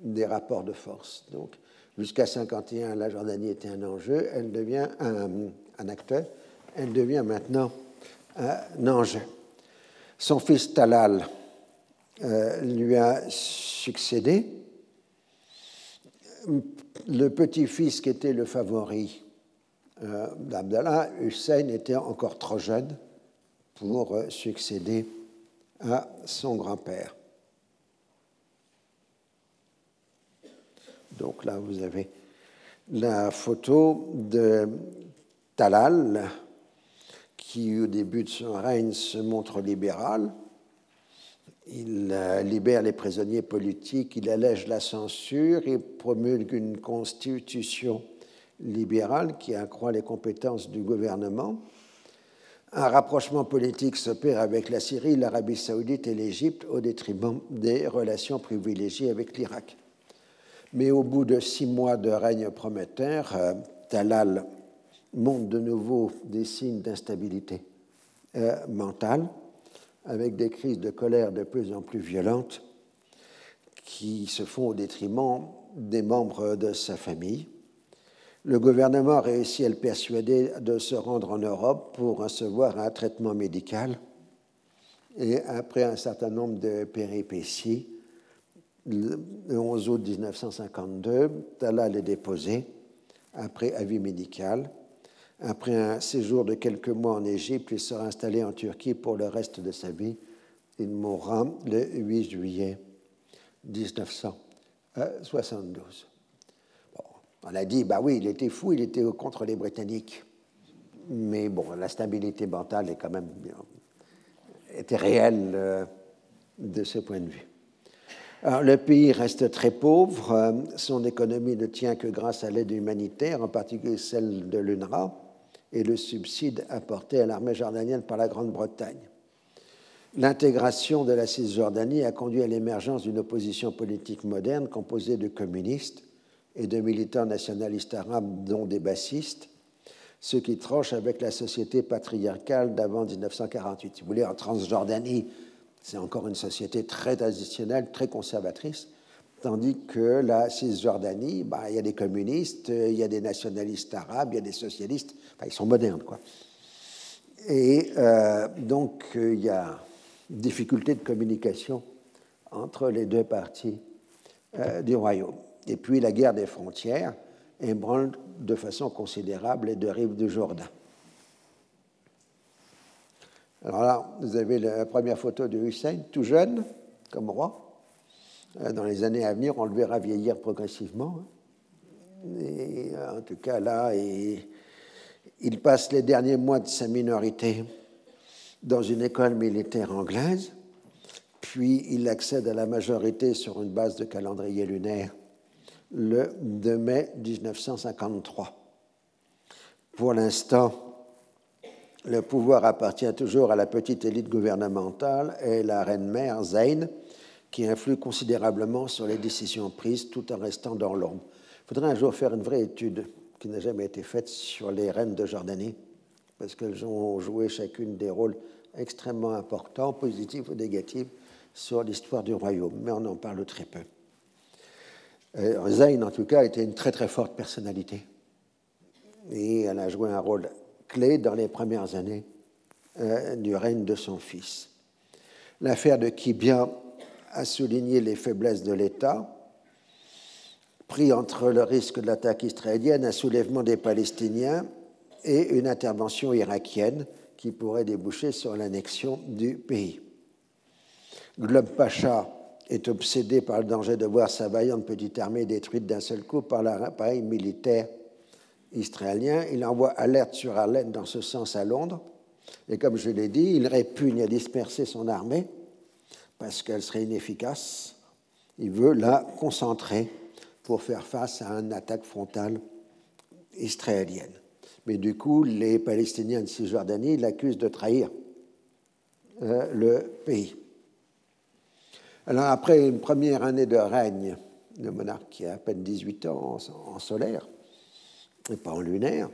des rapports de force. Donc, jusqu'à 1951, la Jordanie était un enjeu, elle devient un acteur, elle devient maintenant un enjeu. Son fils Talal euh, lui a succédé. Le petit-fils qui était le favori euh, d'Abdallah, Hussein, était encore trop jeune pour euh, succéder à son grand-père. Donc là, vous avez la photo de Talal, qui au début de son règne se montre libéral. Il euh, libère les prisonniers politiques, il allège la censure, il promulgue une constitution libérale qui accroît les compétences du gouvernement. Un rapprochement politique s'opère avec la Syrie, l'Arabie saoudite et l'Égypte au détriment des relations privilégiées avec l'Irak. Mais au bout de six mois de règne prometteur, euh, Talal montre de nouveau des signes d'instabilité euh, mentale, avec des crises de colère de plus en plus violentes qui se font au détriment des membres de sa famille. Le gouvernement réussit à le persuader de se rendre en Europe pour recevoir un traitement médical. Et après un certain nombre de péripéties, le 11 août 1952, Talal est déposé après avis médical après un séjour de quelques mois en Égypte, il sera installé en Turquie pour le reste de sa vie. Il mourra le 8 juillet 1972. on a dit, bah oui, il était fou, il était contre les Britanniques. Mais bon, la stabilité mentale est quand même était réelle euh, de ce point de vue. Alors, le pays reste très pauvre. Son économie ne tient que grâce à l'aide humanitaire, en particulier celle de l'UNRWA et le subside apporté à l'armée jordanienne par la Grande-Bretagne. L'intégration de la Cisjordanie a conduit à l'émergence d'une opposition politique moderne composée de communistes et de militants nationalistes arabes, dont des bassistes, ce qui tranche avec la société patriarcale d'avant 1948. Si vous voulez, en Transjordanie, c'est encore une société très traditionnelle, très conservatrice, tandis que la Cisjordanie, bah, il y a des communistes, il y a des nationalistes arabes, il y a des socialistes, enfin, ils sont modernes, quoi. Et euh, donc, il y a difficulté de communication entre les deux parties euh, du royaume. Et puis la guerre des frontières ébranle de façon considérable les deux rives du Jourdain. Alors là, vous avez la première photo de Hussein, tout jeune, comme roi. Euh, dans les années à venir, on le verra vieillir progressivement. Et en tout cas, là, il passe les derniers mois de sa minorité dans une école militaire anglaise, puis il accède à la majorité sur une base de calendrier lunaire le 2 mai 1953. Pour l'instant, le pouvoir appartient toujours à la petite élite gouvernementale et la reine-mère Zayn, qui influe considérablement sur les décisions prises tout en restant dans l'ombre. Il faudrait un jour faire une vraie étude qui n'a jamais été faite sur les reines de Jordanie parce qu'elles ont joué chacune des rôles extrêmement importants, positifs ou négatifs, sur l'histoire du royaume, mais on en parle très peu. Euh, Zayn, en tout cas, était une très très forte personnalité. Et elle a joué un rôle clé dans les premières années euh, du règne de son fils. L'affaire de Kibia a souligné les faiblesses de l'État, pris entre le risque de l'attaque israélienne, un soulèvement des Palestiniens et une intervention irakienne qui pourrait déboucher sur l'annexion du pays. Globe Pacha est obsédé par le danger de voir sa vaillante petite armée détruite d'un seul coup par l'appareil militaire israélien. Il envoie alerte sur alerte dans ce sens à Londres. Et comme je l'ai dit, il répugne à disperser son armée parce qu'elle serait inefficace. Il veut la concentrer pour faire face à une attaque frontale israélienne. Mais du coup, les Palestiniens de Cisjordanie l'accusent de trahir euh, le pays. Alors, après une première année de règne, le monarque qui a à peine 18 ans en, solaire, et pas en lunaire,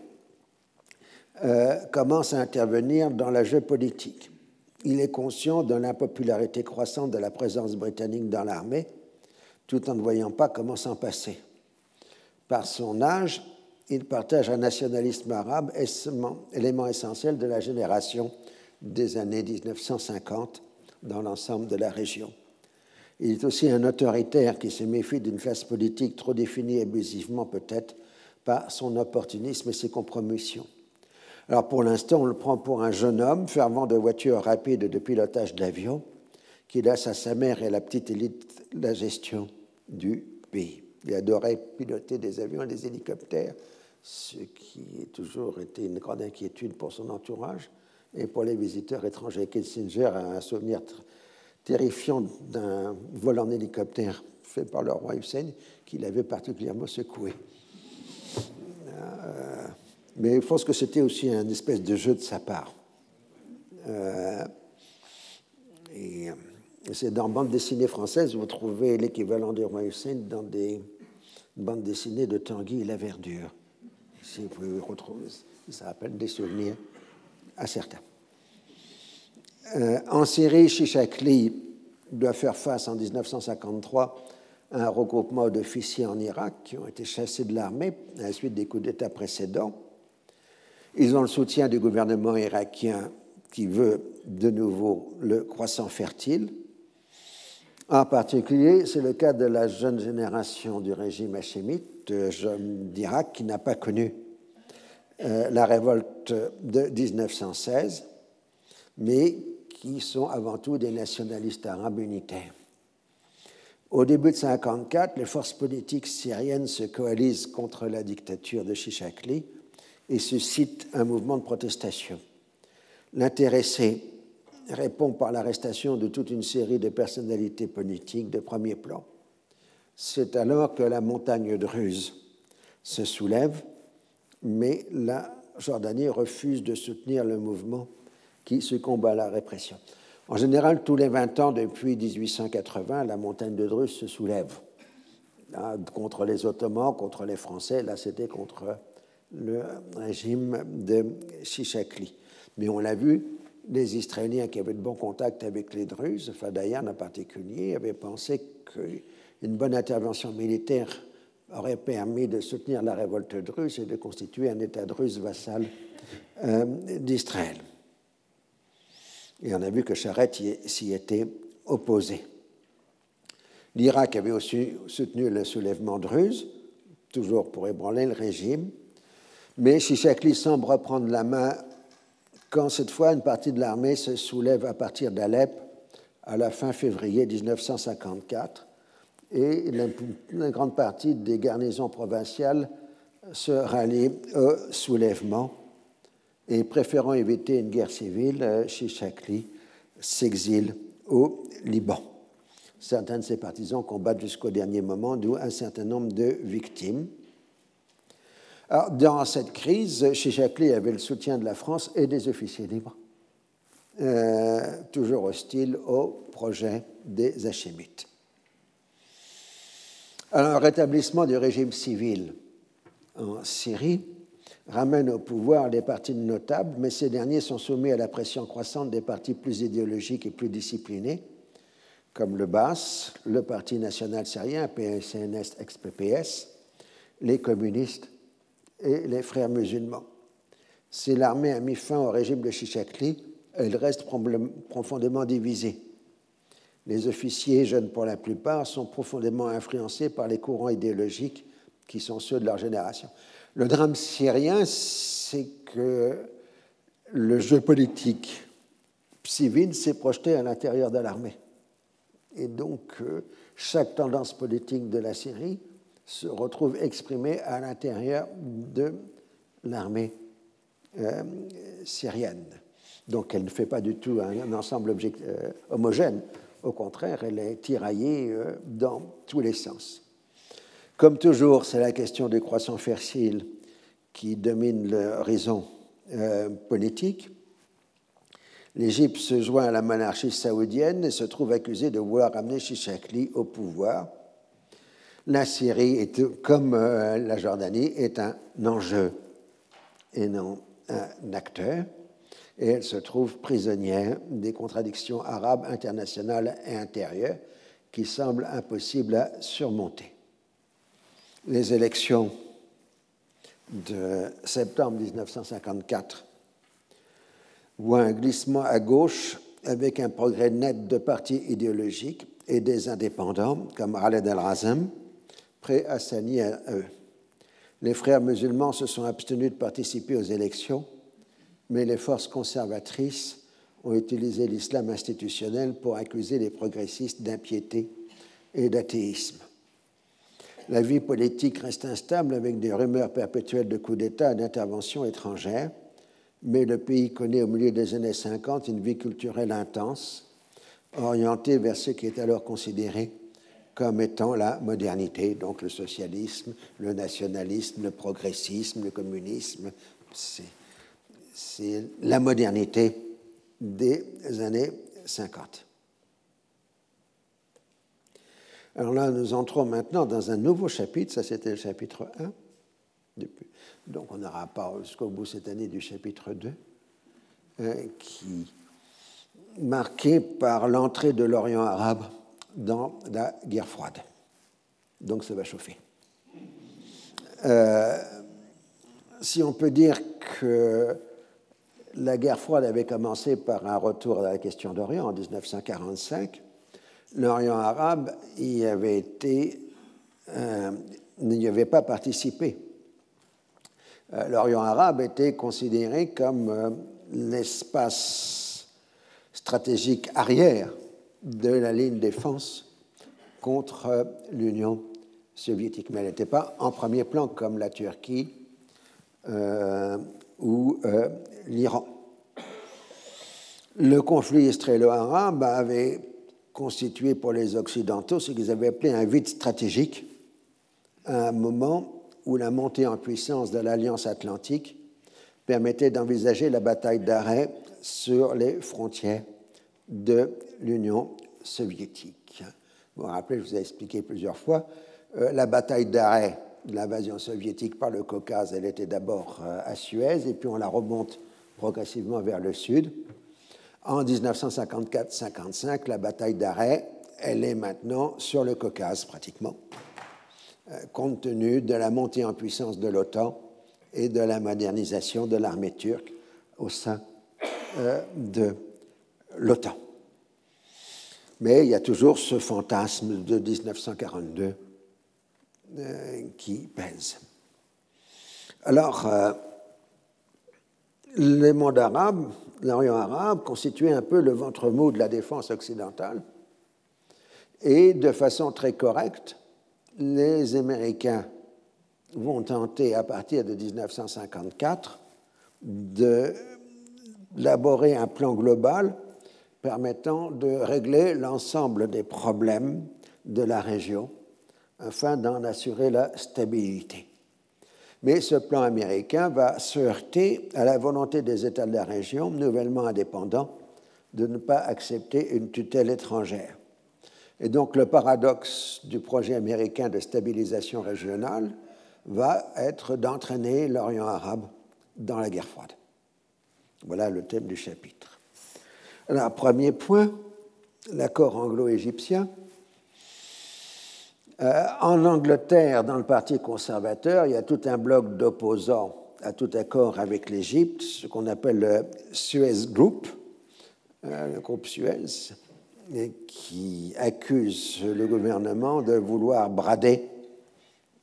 euh, commence à intervenir dans la jeu politique. Il est conscient de l'impopularité croissante de la présence britannique dans l'armée, tout en ne voyant pas comment s'en passer. Par son âge, il partage un nationalisme arabe, élément essentiel de la génération des années 1950 dans l'ensemble de la région. Il est aussi un autoritaire qui se méfie d'une classe politique trop définie abusivement peut-être par son opportunisme et ses compromissions. Alors pour l'instant, on le prend pour un jeune homme fervent de voitures rapides de pilotage d'avions qui laisse à sa mère et à la petite élite la gestion du pays. Il adorait piloter des avions et des hélicoptères ce qui a toujours été une grande inquiétude pour son entourage et pour les visiteurs étrangers. Kissinger a un souvenir terrifiant d'un vol en hélicoptère fait par le roi Hussein qui l'avait particulièrement secoué. Euh, mais je pense que c'était aussi un espèce de jeu de sa part. Euh, et c'est dans bande dessinée française, vous trouvez l'équivalent du roi Hussein dans des bandes dessinées de Tanguy et la Verdure si vous pouvez retrouver, ça rappelle des souvenirs à certains. Euh, en Syrie, Shishakli doit faire face en 1953 à un regroupement d'officiers en Irak qui ont été chassés de l'armée à la suite des coups d'État précédents. Ils ont le soutien du gouvernement irakien qui veut de nouveau le croissant fertile. En particulier, c'est le cas de la jeune génération du régime hachémite, d'Irak, qui n'a pas connu euh, la révolte de 1916, mais qui sont avant tout des nationalistes arabes unitaires. Au début de 1954, les forces politiques syriennes se coalisent contre la dictature de Shishakli et suscitent un mouvement de protestation. L'intéressé répond par l'arrestation de toute une série de personnalités politiques de premier plan. C'est alors que la montagne de Ruse se soulève mais la Jordanie refuse de soutenir le mouvement qui succombe à la répression. En général, tous les 20 ans depuis 1880, la montagne de Drus se soulève contre les Ottomans, contre les Français. Là, c'était contre le régime de Chichakli. Mais on l'a vu, les Israéliens qui avaient de bons contacts avec les Druzes, Fadayan en particulier, avaient pensé qu'une bonne intervention militaire aurait permis de soutenir la révolte druze et de constituer un État druze vassal euh, d'Israël. Et on a vu que Charette s'y était opposé. L'Irak avait aussi soutenu le soulèvement druze, toujours pour ébranler le régime, mais Chichakli semble reprendre la main quand cette fois une partie de l'armée se soulève à partir d'Alep à la fin février 1954 et une grande partie des garnisons provinciales se rallient au soulèvement et préférant éviter une guerre civile, Chichakli s'exile au Liban. Certains de ses partisans combattent jusqu'au dernier moment, d'où un certain nombre de victimes. Alors, dans cette crise, Chichakli avait le soutien de la France et des officiers libres, euh, toujours hostiles au projet des Hachémites. Alors, le rétablissement du régime civil en Syrie ramène au pouvoir les partis notables, mais ces derniers sont soumis à la pression croissante des partis plus idéologiques et plus disciplinés, comme le BAS, le Parti national syrien, PSNS ex-PPS, les communistes et les frères musulmans. Si l'armée a mis fin au régime de Chichakli, elle reste profondément divisée. Les officiers, jeunes pour la plupart, sont profondément influencés par les courants idéologiques qui sont ceux de leur génération. Le drame syrien, c'est que le jeu politique civil s'est projeté à l'intérieur de l'armée. Et donc, euh, chaque tendance politique de la Syrie se retrouve exprimée à l'intérieur de l'armée euh, syrienne. Donc, elle ne fait pas du tout un, ensemble euh, homogène. Au contraire, elle est tiraillée dans tous les sens. Comme toujours, c'est la question des croissants fertiles qui domine l'horizon politique. L'Égypte se joint à la monarchie saoudienne et se trouve accusée de vouloir amener Chichakli au pouvoir. La Syrie, comme euh, la Jordanie, est un enjeu et non un acteur, et elle se trouve prisonnière des contradictions arabes internationales et intérieures qui semblent impossibles à surmonter. Les élections de septembre 1954 voit un glissement à gauche avec un progrès net de partis idéologiques et des indépendants comme Khaled al-Razem, prêts à s'allier à eux. Les frères musulmans se sont abstenus de participer aux élections, mais les forces conservatrices ont utilisé l'islam institutionnel pour accuser les progressistes d'impiété et d'athéisme. La vie politique reste instable avec des rumeurs perpétuelles de coups d'État et d'interventions étrangères mais le pays connaît au milieu des années 50 une vie culturelle intense, orientée vers ce qui est alors considéré comme étant la modernité, donc le socialisme, le nationalisme, le progressisme, le communisme. C'est la modernité des années 50. Alors là, nous entrons maintenant dans un nouveau chapitre, ça c'était le chapitre 1, depuis, donc on n'aura pas jusqu'au bout cette année du chapitre 2, hein, qui marqué par l'entrée de l'Orient arabe dans la guerre froide. Donc ça va chauffer. Euh, si on peut dire que la guerre froide avait commencé par un retour à la question d'Orient en 1945, l'Orient arabe euh, n'y avait pas participé euh, l'Orient arabe était considéré comme l'espace stratégique arrière de la ligne défense contre euh, l'Union soviétique. Mais elle n'était pas en premier plan comme la Turquie ou l'Iran. Le conflit israélo-arabe avait constitué pour les Occidentaux ce qu'ils avaient appelé un vide stratégique un moment où la montée en puissance de l'Alliance atlantique permettait d'envisager la bataille d'arrêt sur les frontières de l'Union soviétique. Vous vous rappelez, je vous ai expliqué plusieurs fois, euh, la bataille d'arrêt de l'invasion soviétique par le Caucase, elle était d'abord euh, à Suez, et puis on la remonte progressivement vers le sud. En 1954-55, la bataille d'arrêt, elle est maintenant sur le Caucase pratiquement, euh, compte tenu de la montée en puissance de l'OTAN et de la modernisation de l'armée turque au sein de l'OTAN. Mais il y a toujours ce fantasme de 1942 euh, qui pèse. Alors, euh, le monde arabe, l'Orient arabe, constituait un peu le ventre mou de la défense occidentale. Et de façon très correcte, les Américains vont tenter à partir de 1954 d'élaborer un plan global permettant de régler l'ensemble des problèmes de la région afin d'en assurer la stabilité. Mais ce plan américain va se heurter à la volonté des États de la région, nouvellement indépendants, de ne pas accepter une tutelle étrangère. Et donc le paradoxe du projet américain de stabilisation régionale va être d'entraîner l'Orient arabe dans la guerre froide. Voilà le thème du chapitre. Alors, premier point, l'accord anglo-égyptien. Euh, en Angleterre, dans le Parti conservateur, il y a tout un bloc d'opposants à tout accord avec l'Égypte, ce qu'on appelle le Suez Group, euh, le groupe Suez, qui accuse le gouvernement de vouloir brader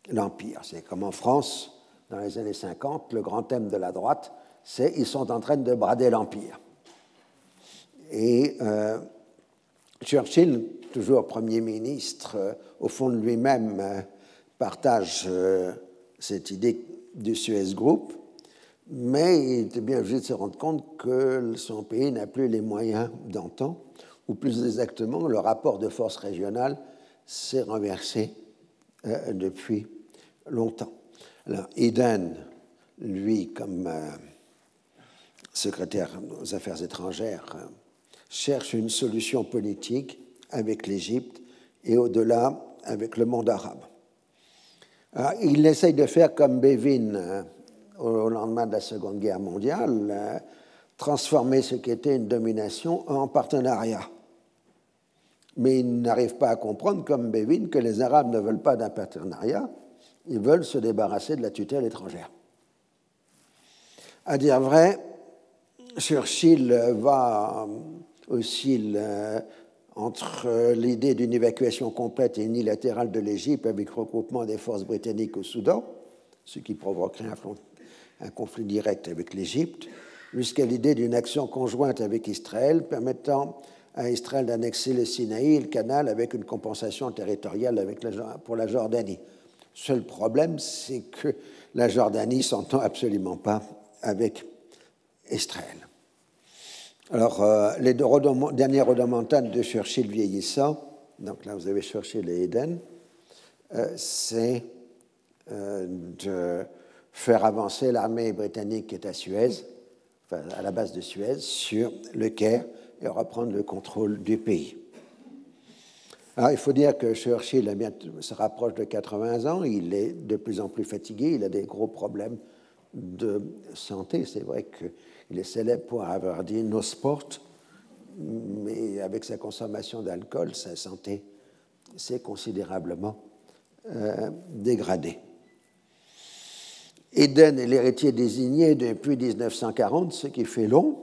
l'Empire. C'est comme en France, dans les années 50, le grand thème de la droite, c'est ils sont en train de brader l'Empire. Et euh, Churchill, toujours Premier ministre, euh, au fond de lui-même, euh, partage cette idée du Suez Group, mais il était bien obligé de se rendre compte que son pays n'a plus les moyens d'antan, ou plus exactement, le rapport de force régionale s'est renversé depuis longtemps. Alors, Eden, lui, comme secrétaire aux affaires étrangères, cherche une solution politique avec l'Égypte et au-delà avec le monde arabe. il essaye de faire comme Bevin euh, au lendemain de la Seconde Guerre mondiale, transformer ce qui était une domination en partenariat. Mais il n'arrive pas à comprendre, comme Bevin, que les Arabes ne veulent pas d'un partenariat, ils veulent se débarrasser de la tutelle étrangère. À dire vrai, Churchill va aussi entre l'idée d'une évacuation complète et unilatérale de l'Égypte avec regroupement des forces britanniques au Soudan, ce qui provoquerait un, conflit direct avec l'Égypte, jusqu'à l'idée d'une action conjointe avec Israël permettant à Israël d'annexer le Sinaï et le canal avec une compensation territoriale pour la Jordanie. Seul problème, c'est que la Jordanie s'entend absolument pas avec Israël. Alors, euh, les deux dernières rodomontades de Churchill vieillissant, donc là vous avez cherché les Eden, euh, c'est euh, de faire avancer l'armée britannique qui est à Suez, à la base de Suez, sur le Caire et reprendre le contrôle du pays. Alors, il faut dire que Churchill se rapproche de 80 ans, il est de plus en plus fatigué, il a des gros problèmes de santé. C'est vrai qu'il est célèbre pour avoir dit no sport, mais avec sa consommation d'alcool, sa santé s'est considérablement euh, dégradée. Eden est l'héritier désigné depuis 1940, ce qui fait long,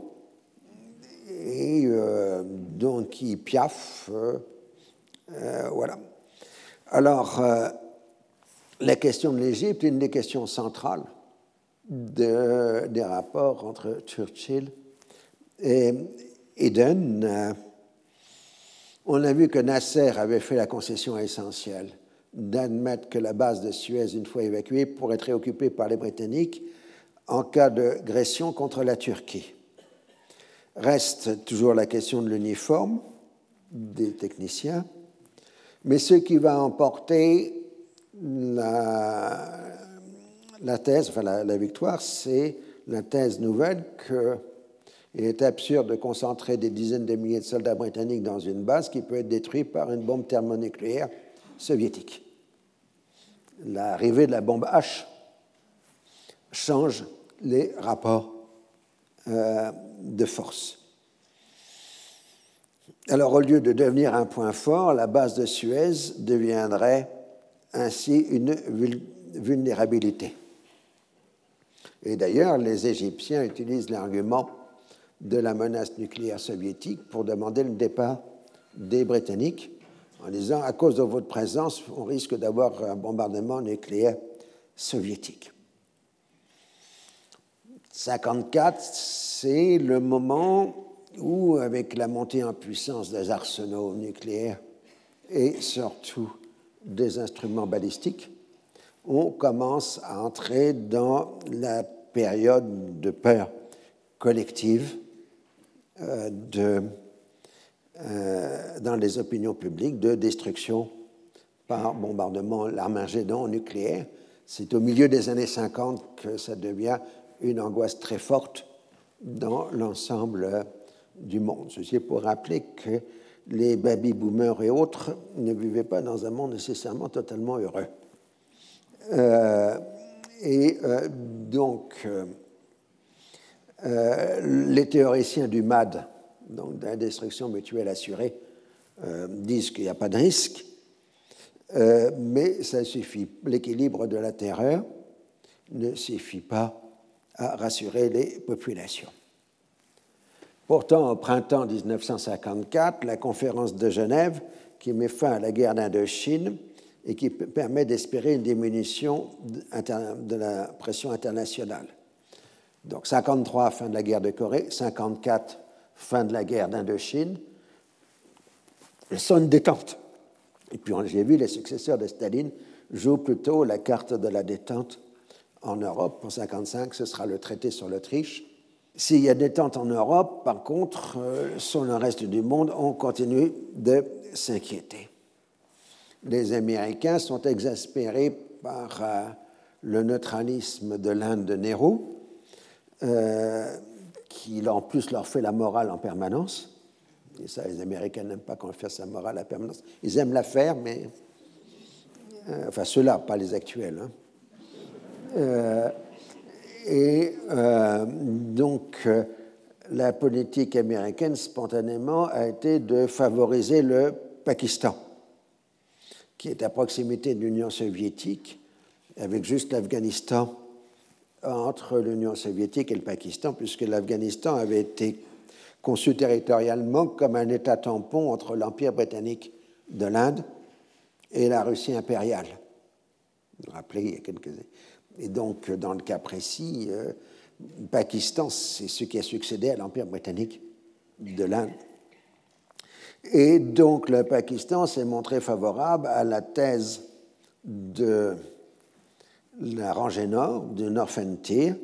et euh, donc il piaffe. Euh, voilà. Alors, la question de l'Égypte une des questions centrales des rapports entre Churchill et Eden. Euh, on a vu que Nasser avait fait la concession essentielle d'admettre que la base de Suez, une fois évacuée, pourrait être réoccupée par les Britanniques en cas d'agression contre la Turquie. Reste toujours la question de l'uniforme des techniciens mais ce qui va emporter la, thèse, enfin la, victoire, c'est la thèse nouvelle qu'il est absurde de concentrer des dizaines de milliers de soldats britanniques dans une base qui peut être détruite par une bombe thermonucléaire soviétique. L'arrivée de la bombe H change les rapports euh, de force. Alors, au lieu de devenir un point fort, la base de Suez deviendrait ainsi une vulnérabilité. Et d'ailleurs, les Égyptiens utilisent l'argument de la menace nucléaire soviétique pour demander le départ des Britanniques, en disant à cause de votre présence, on risque d'avoir un bombardement nucléaire soviétique. 54, c'est le moment où, avec la montée en puissance des arsenaux nucléaires et surtout des instruments balistiques, on commence à entrer dans la période de peur collective euh, euh, dans les opinions publiques de destruction par bombardement, l'armagédon nucléaire. C'est au milieu des années 50 que ça devient une angoisse très forte dans l'ensemble du monde. Ceci est pour rappeler que les baby-boomers et autres ne vivaient pas dans un monde nécessairement totalement heureux. Euh, et euh, donc, euh, les théoriciens du MAD, donc de destruction mutuelle assurée, disent qu'il n'y a pas de risque, mais ça suffit. L'équilibre de la terreur ne suffit pas à rassurer les populations. Pourtant, au printemps 1954, la conférence de Genève, qui met fin à la guerre d'Indochine et qui permet d'espérer une diminution de la pression internationale. Donc 53, fin de la guerre de Corée, 54, fin de la guerre d'Indochine, sont une détente. Et puis j'ai vu les successeurs de Staline jouent plutôt la carte de la détente en Europe. Pour 55, ce sera le traité sur l'Autriche s'il y a des tentes en Europe, par contre, euh, sur le reste du monde, on continue de s'inquiéter. Les Américains sont exaspérés par euh, le neutralisme de l'Inde de Nehru, euh, qui en plus leur fait la morale en permanence. Et ça, les Américains n'aiment pas qu'on fasse sa morale en permanence. Ils aiment la faire, mais. enfin, ceux-là, pas les actuels. Hein. Et euh, donc, euh, la politique américaine, spontanément, a été de favoriser le Pakistan, qui est à proximité de l'Union soviétique, avec juste l'Afghanistan entre l'Union soviétique et le Pakistan, puisque l'Afghanistan avait été conçu territorialement comme un État tampon entre l'Empire britannique de l'Inde et la Russie impériale. Vous vous rappelez, il y a quelques années. Et donc, dans le cas précis, euh, Pakistan, c'est ce qui a succédé à l'Empire britannique de l'Inde. Et donc, le Pakistan s'est montré favorable à la thèse de la rangée nord, du North Frontier,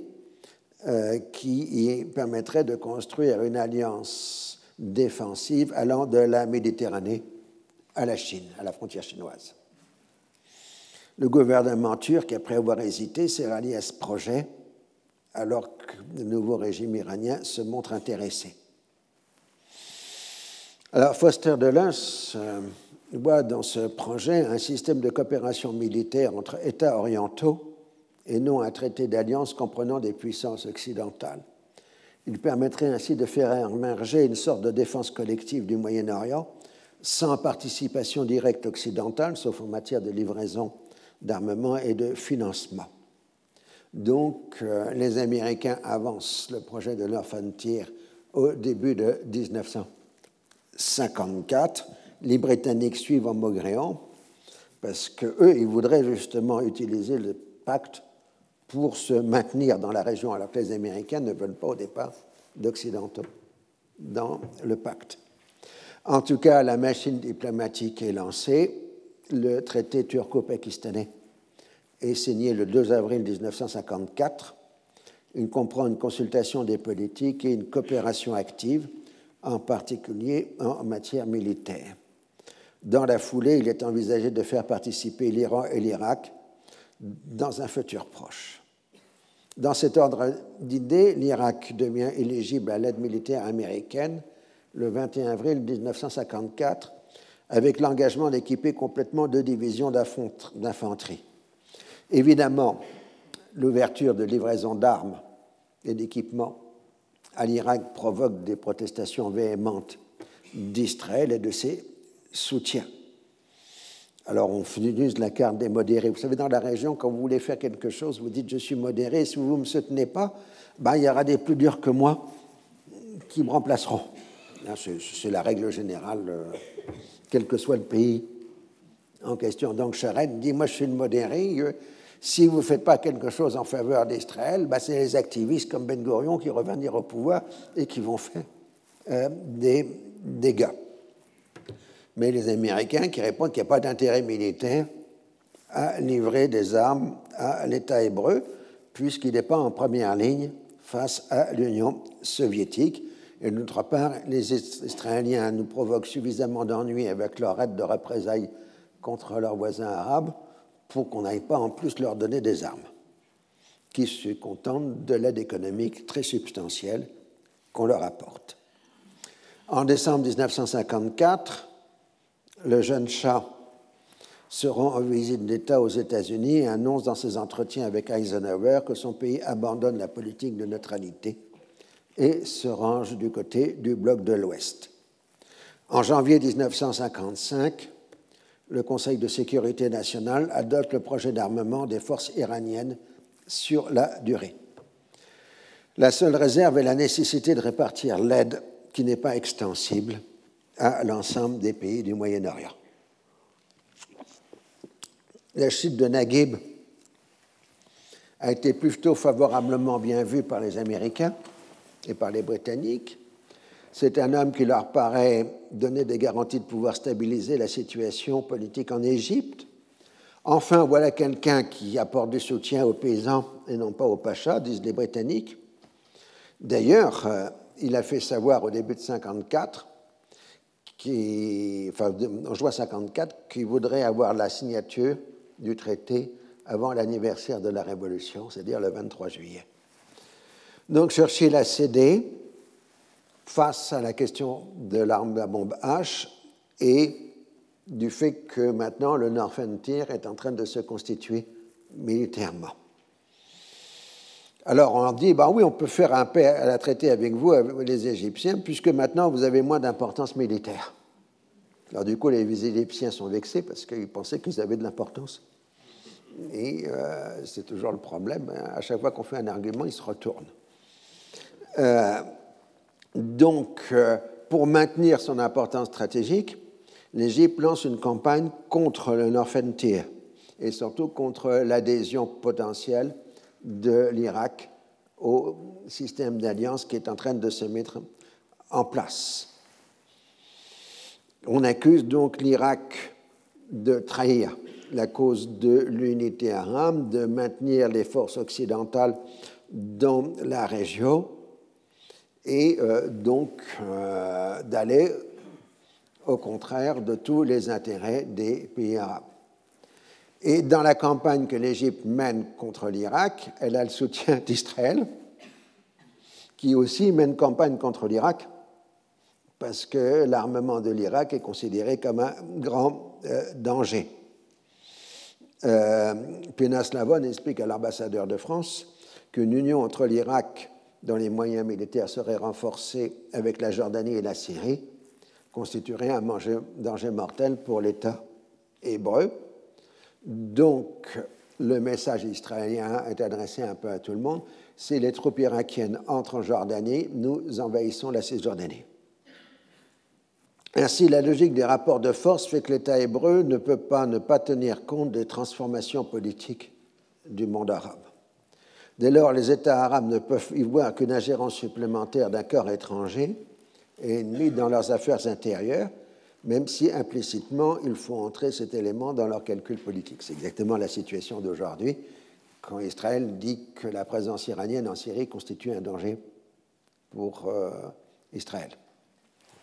euh, qui permettrait de construire une alliance défensive allant de la Méditerranée à la Chine, à la frontière chinoise. Le gouvernement turc, après avoir hésité, s'est rallié à ce projet alors que le nouveau régime iranien se montre intéressé. Alors Foster Dulles euh, voit dans ce projet un système de coopération militaire entre États orientaux et non un traité d'alliance comprenant des puissances occidentales. Il permettrait ainsi de faire émerger une sorte de défense collective du Moyen-Orient sans participation directe occidentale, sauf en matière de livraison d'armement et de financement. Donc, euh, les Américains avancent le projet de leur frontière au début de 1954. Les Britanniques suivent en maugréant parce qu'eux, ils voudraient justement utiliser le pacte pour se maintenir dans la région, alors que les Américains ne veulent pas au départ d'Occidentaux dans le pacte. En tout cas, la machine diplomatique est lancée le traité turco-pakistanais est signé le 2 avril 1954. Il comprend une consultation des politiques et une coopération active, en particulier en matière militaire. Dans la foulée, il est envisagé de faire participer l'Iran et l'Irak dans un futur proche. Dans cet ordre d'idées, l'Irak devient éligible à l'aide militaire américaine le 21 avril 1954 avec l'engagement d'équiper complètement deux divisions d'infanterie. Évidemment, l'ouverture de livraisons d'armes et d'équipements à l'Irak provoque des protestations véhémentes d'Israël et de ses soutiens. Alors on utilise la carte des modérés. Vous savez, dans la région, quand vous voulez faire quelque chose, vous dites je suis modéré. Si vous ne me soutenez pas, ben, il y aura des plus durs que moi qui me remplaceront. C'est la règle générale, euh, quel que soit le pays en question. Donc Charette dit moi je suis le modéré. Si vous ne faites pas quelque chose en faveur d'Israël, ben, c'est les activistes comme Ben Gurion qui reviennent au pouvoir et qui vont faire euh, des dégâts mais les Américains qui répondent qu'il n'y a pas d'intérêt militaire à livrer des armes à l'État hébreu, puisqu'il n'est pas en première ligne face à l'Union soviétique. Et d'autre part, les Israéliens nous provoquent suffisamment d'ennuis avec leur aide de représailles contre leurs voisins arabes pour qu'on n'aille pas en plus leur donner des armes, qui se contentent de l'aide économique très substantielle qu'on leur apporte. En décembre 1954, le jeune chat se rend en visite d'État aux États-Unis et annonce dans ses entretiens avec Eisenhower que son pays abandonne la politique de neutralité et se range du côté du bloc de l'Ouest. En janvier 1955, le Conseil de sécurité nationale adopte le projet d'armement des forces iraniennes sur la durée. La seule réserve est la nécessité de répartir l'aide qui n'est pas extensible à l'ensemble des pays du Moyen-Orient. La chute de Naguib a été plutôt favorablement bien vue par les Américains et par les Britanniques. C'est un homme qui leur paraît donner des garanties de pouvoir stabiliser la situation politique en Égypte. Enfin, voilà quelqu'un qui apporte du soutien aux paysans et non pas aux pachas, disent les Britanniques. D'ailleurs, euh, il a fait savoir au début de 1954 qui, enfin, en juin 54, qui voudrait avoir la signature du traité avant l'anniversaire de la Révolution, c'est-à-dire le 23 juillet. Donc Churchill a cédé face à la question de l'arme à bombe H et du fait que maintenant le Tier est en train de se constituer militairement. Alors on dit, bah oui, on peut faire un paix à la traité avec vous, les Égyptiens, puisque maintenant vous avez moins d'importance militaire. Alors du coup, les Égyptiens sont vexés parce qu'ils pensaient qu'ils avaient de l'importance. Et euh, c'est toujours le problème. À chaque fois qu'on fait un argument, ils se retournent. Euh, donc, euh, pour maintenir son importance stratégique, l'Égypte lance une campagne contre le Northern Tier et surtout contre l'adhésion potentielle de l'Irak au système d'alliance qui est en train de se mettre en place. On accuse donc l'Irak de trahir la cause de l'unité arabe, de maintenir les forces occidentales dans la région et euh, donc euh, d'aller au contraire de tous les intérêts des pays arabes. Et dans la campagne que l'Égypte mène contre l'Irak, elle a le soutien d'Israël, qui aussi mène campagne contre l'Irak, parce que l'armement de l'Irak est considéré comme un grand euh, danger. Euh, Lavon explique à l'ambassadeur de France qu'une union entre l'Irak, dont les moyens militaires seraient renforcés avec la Jordanie et la Syrie, constituerait un danger mortel pour l'État hébreu donc, le message israélien est adressé un peu à tout le monde. Si les troupes irakiennes entrent en Jordanie, nous envahissons la Cisjordanie. Ainsi, la logique des rapports de force fait que l'État hébreu ne peut pas ne pas tenir compte des transformations politiques du monde arabe. Dès lors, les États arabes ne peuvent y voir qu'une ingérence supplémentaire d'un corps étranger et ennemi dans leurs affaires intérieures, même si implicitement il faut entrer cet élément dans leur calcul politique. C'est exactement la situation d'aujourd'hui, quand Israël dit que la présence iranienne en Syrie constitue un danger pour euh, Israël.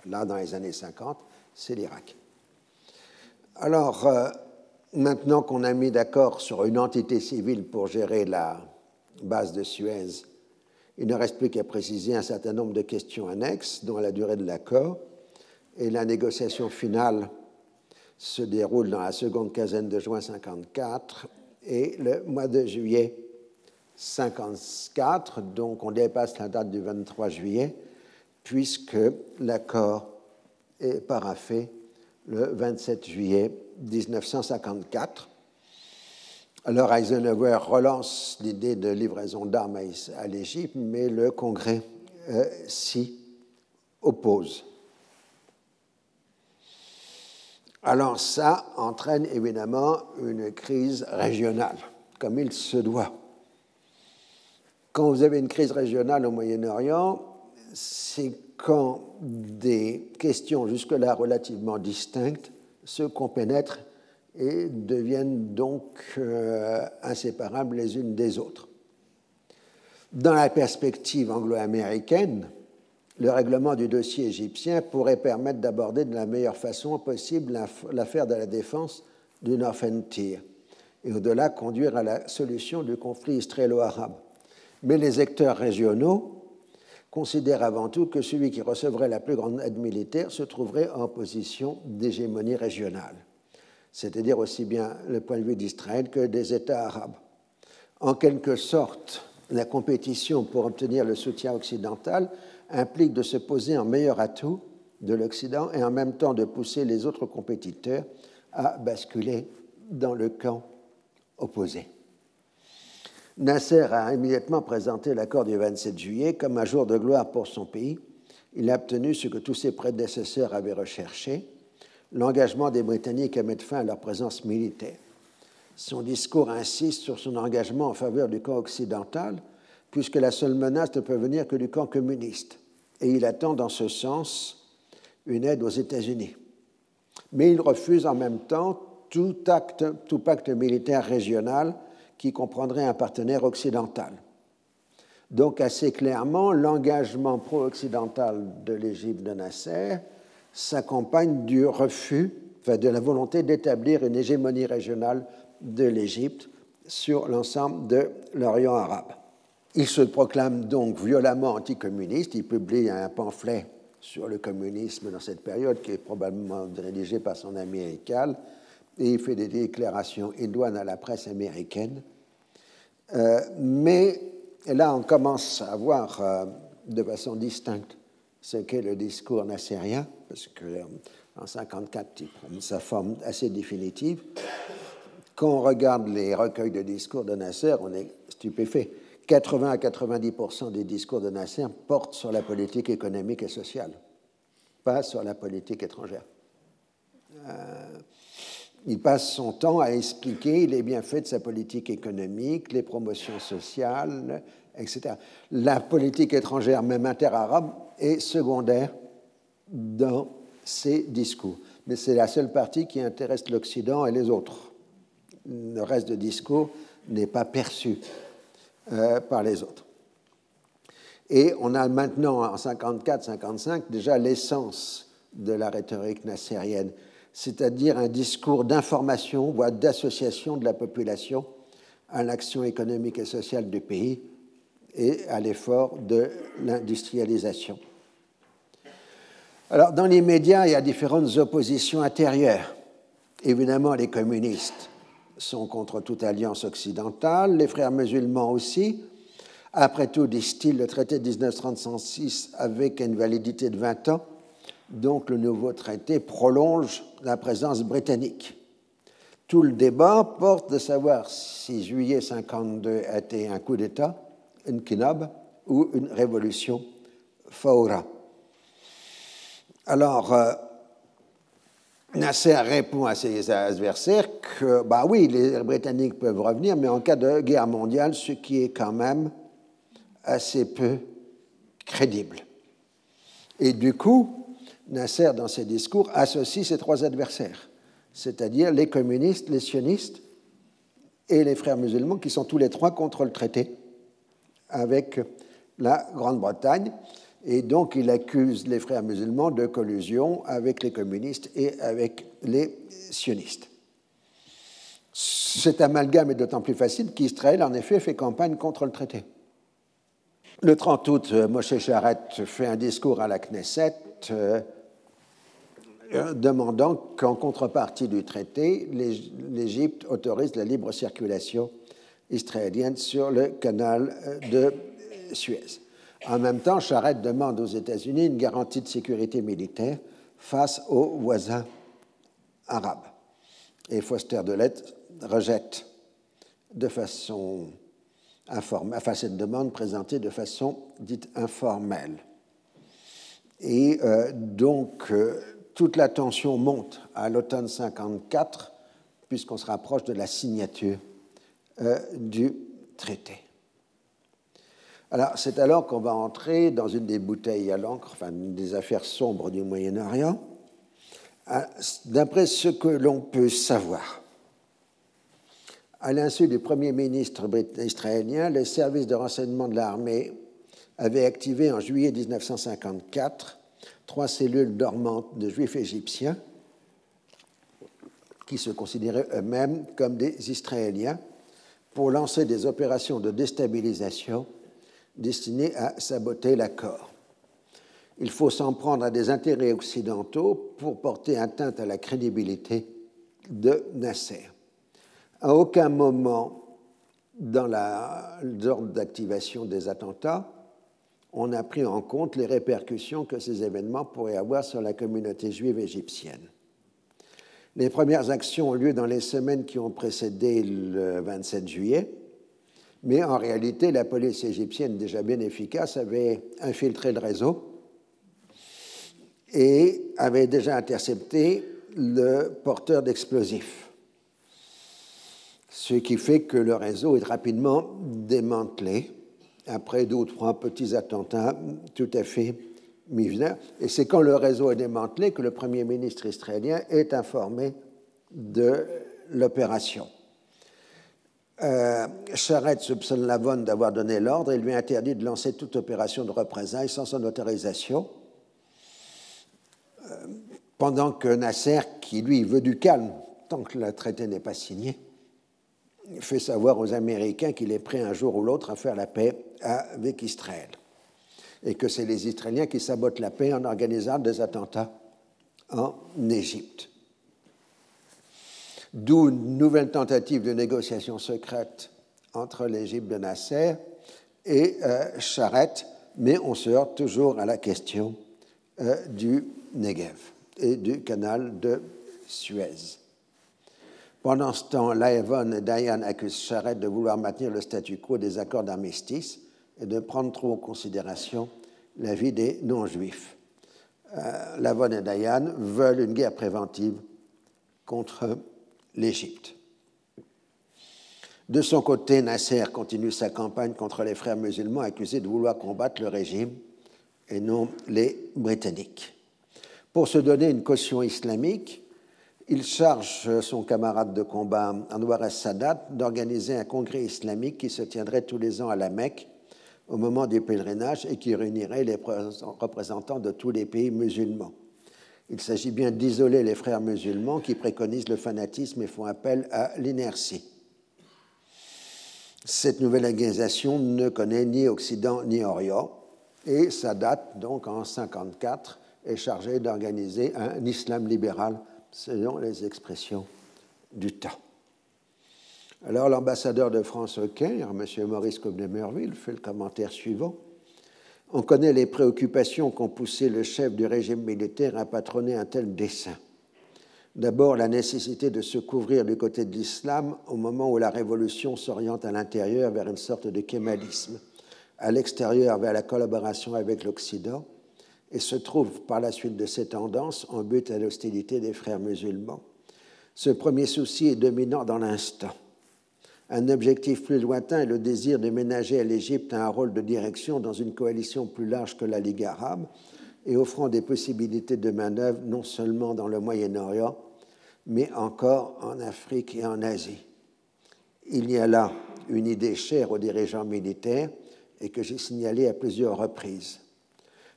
Là, dans les années 50, c'est l'Irak. Alors, euh, maintenant qu'on a mis d'accord sur une entité civile pour gérer la base de Suez. Il ne reste plus qu'à préciser un certain nombre de questions annexes, dont la durée de l'accord, et la négociation finale se déroule dans la seconde quinzaine de juin 54 et le mois de juillet 54, donc on dépasse la date du 23 juillet, puisque l'accord est paraffé le 27 juillet 1954. Alors Eisenhower relance l'idée de livraison d'armes à l'Égypte, mais le Congrès euh, s'y oppose. Alors ça entraîne évidemment une crise régionale, comme il se doit. Quand vous avez une crise régionale au Moyen-Orient, c'est quand des questions jusque-là relativement distinctes se compénètrent et deviennent donc euh, inséparables les unes des autres. Dans la perspective anglo-américaine, le règlement du dossier égyptien pourrait permettre d'aborder de la meilleure façon possible l'affaire de la défense du Northern Tier et au-delà conduire à la solution du conflit israélo-arabe. Mais les acteurs régionaux considèrent avant tout que celui qui recevrait la plus grande aide militaire se trouverait en position d'hégémonie régionale, c'est-à-dire aussi bien le point de vue d'Israël que des États arabes. En quelque sorte, la compétition pour obtenir le soutien occidental implique de se poser en meilleur atout de l'Occident et en même temps de pousser les autres compétiteurs à basculer dans le camp opposé. Nasser a immédiatement présenté l'accord du 27 juillet comme un jour de gloire pour son pays. Il a obtenu ce que tous ses prédécesseurs avaient recherché, l'engagement des Britanniques à mettre fin à leur présence militaire. Son discours insiste sur son engagement en faveur du camp occidental, puisque la seule menace ne peut venir que du camp communiste et il attend dans ce sens une aide aux États-Unis. Mais il refuse en même temps tout, acte, tout pacte militaire régional qui comprendrait un partenaire occidental. Donc assez clairement, l'engagement pro-occidental de l'Égypte de Nasser s'accompagne du refus, enfin de la volonté d'établir une hégémonie régionale de l'Égypte sur l'ensemble de l'Orient arabe. Il se proclame donc violemment anticommuniste. Il publie un pamphlet sur le communisme dans cette période qui est probablement rédigé par son ami Ekal et il fait des déclarations idoines à la presse américaine. Euh, mais là, on commence à voir euh, de façon distincte ce qu'est le discours nassérien, parce qu'en en 1954, il prend sa forme assez définitive. Quand on regarde les recueils de discours de Nasser, on est stupéfait 80 à 90% des discours de Nasser portent sur la politique économique et sociale, pas sur la politique étrangère. Euh, il passe son temps à expliquer les bienfaits de sa politique économique, les promotions sociales, etc. La politique étrangère, même inter-arabe, est secondaire dans ses discours. Mais c'est la seule partie qui intéresse l'Occident et les autres. Le reste du discours n'est pas perçu euh, par les autres. Et on a maintenant, en 54-55, déjà l'essence de la rhétorique nassérienne, c'est-à-dire un discours d'information, voire d'association de la population à l'action économique et sociale du pays et à l'effort de l'industrialisation. Alors, dans les médias, il y a différentes oppositions intérieures. Évidemment, les communistes sont contre toute alliance occidentale, les frères musulmans aussi. Après tout, disent-ils, le traité de 1936 avec une validité de 20 ans, donc le nouveau traité prolonge la présence britannique. Tout le débat porte de savoir si juillet 52 a été un coup d'État, une kinob ou une révolution faura. Alors, euh, Nasser répond à ses adversaires que, bah oui, les Britanniques peuvent revenir, mais en cas de guerre mondiale, ce qui est quand même assez peu crédible. Et du coup, Nasser, dans ses discours, associe ses trois adversaires, c'est-à-dire les communistes, les sionistes et les frères musulmans, qui sont tous les trois contre le traité avec la Grande-Bretagne. Et donc, il accuse les frères musulmans de collusion avec les communistes et avec les sionistes. Cet amalgame est d'autant plus facile qu'Israël, en effet, fait campagne contre le traité. Le 30 août, Moshe Charet fait un discours à la Knesset euh, demandant qu'en contrepartie du traité, l'Égypte autorise la libre circulation israélienne sur le canal euh, de Suez. En même temps, Charette demande aux États-Unis une garantie de sécurité militaire face aux voisins arabes. Et Foster de Lette rejette de façon informelle, enfin cette demande présentée de façon dite informelle. Et euh, donc, euh, toute la tension monte à l'automne 54, puisqu'on se rapproche de la signature euh, du traité. C'est alors qu'on va entrer dans une des bouteilles à l'encre, enfin, des affaires sombres du Moyen-Orient. D'après ce que l'on peut savoir, à l'insu du Premier ministre israélien, les services de renseignement de l'armée avaient activé en juillet 1954 trois cellules dormantes de juifs égyptiens qui se considéraient eux-mêmes comme des Israéliens pour lancer des opérations de déstabilisation destinées à saboter l'accord. Il faut s'en prendre à des intérêts occidentaux pour porter atteinte à la crédibilité de Nasser. À aucun moment dans l'ordre d'activation des attentats, on a pris en compte les répercussions que ces événements pourraient avoir sur la communauté juive égyptienne. Les premières actions ont lieu dans les semaines qui ont précédé le 27 juillet, mais en réalité, la police égyptienne, déjà bien efficace, avait infiltré le réseau et avait déjà intercepté le porteur d'explosifs. Ce qui fait que le réseau est rapidement démantelé après deux ou trois petits attentats tout à fait mineurs. Et c'est quand le réseau est démantelé que le Premier ministre israélien est informé de l'opération. Euh, Charette soupçonne Lavonne d'avoir donné l'ordre et lui interdit de lancer toute opération de représailles sans son autorisation, euh, pendant que Nasser, qui lui veut du calme tant que le traité n'est pas signé, fait savoir aux Américains qu'il est prêt un jour ou l'autre à faire la paix avec Israël et que c'est les Israéliens qui sabotent la paix en organisant des attentats en Égypte. D'où une nouvelle tentative de négociation secrète entre l'Égypte de Nasser et euh, Charette, mais on se heurte toujours à la question euh, du Negev et du canal de Suez. Pendant ce temps, Laevon et Dayan accusent Charette de vouloir maintenir le statu quo des accords d'armistice et de prendre trop en considération la vie des non-juifs. Euh, Lavon et Dayan veulent une guerre préventive contre l'Égypte. De son côté, Nasser continue sa campagne contre les frères musulmans accusés de vouloir combattre le régime et non les Britanniques. Pour se donner une caution islamique, il charge son camarade de combat Anwar al-Sadat d'organiser un congrès islamique qui se tiendrait tous les ans à la Mecque au moment du pèlerinage et qui réunirait les représentants de tous les pays musulmans. Il s'agit bien d'isoler les frères musulmans qui préconisent le fanatisme et font appel à l'inertie. Cette nouvelle organisation ne connaît ni Occident ni Orient et Sadat, donc en 1954, est chargé d'organiser un islam libéral selon les expressions du temps. Alors l'ambassadeur de France au Caire, M. Maurice Combe-de-Merville, fait le commentaire suivant. On connaît les préoccupations qu'ont poussé le chef du régime militaire à patronner un tel dessein. D'abord, la nécessité de se couvrir du côté de l'islam au moment où la révolution s'oriente à l'intérieur vers une sorte de kémalisme, à l'extérieur vers la collaboration avec l'Occident, et se trouve par la suite de ces tendances en but à l'hostilité des frères musulmans. Ce premier souci est dominant dans l'instant. Un objectif plus lointain est le désir de ménager à l'Égypte un rôle de direction dans une coalition plus large que la Ligue arabe et offrant des possibilités de manœuvre non seulement dans le Moyen-Orient, mais encore en Afrique et en Asie. Il y a là une idée chère aux dirigeants militaires et que j'ai signalée à plusieurs reprises.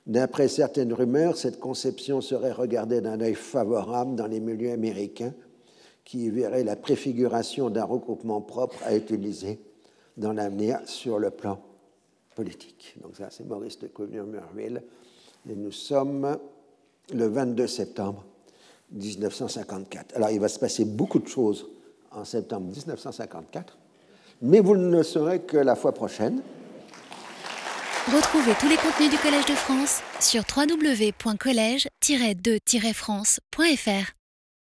D'après certaines rumeurs, cette conception serait regardée d'un œil favorable dans les milieux américains qui verrait la préfiguration d'un regroupement propre à utiliser dans l'avenir sur le plan politique. Donc ça, c'est Maurice de Coulmier-Murville. Et nous sommes le 22 septembre 1954. Alors, il va se passer beaucoup de choses en septembre 1954, mais vous ne le saurez que la fois prochaine. Retrouvez tous les contenus du Collège de France sur www.colège-2-france.fr.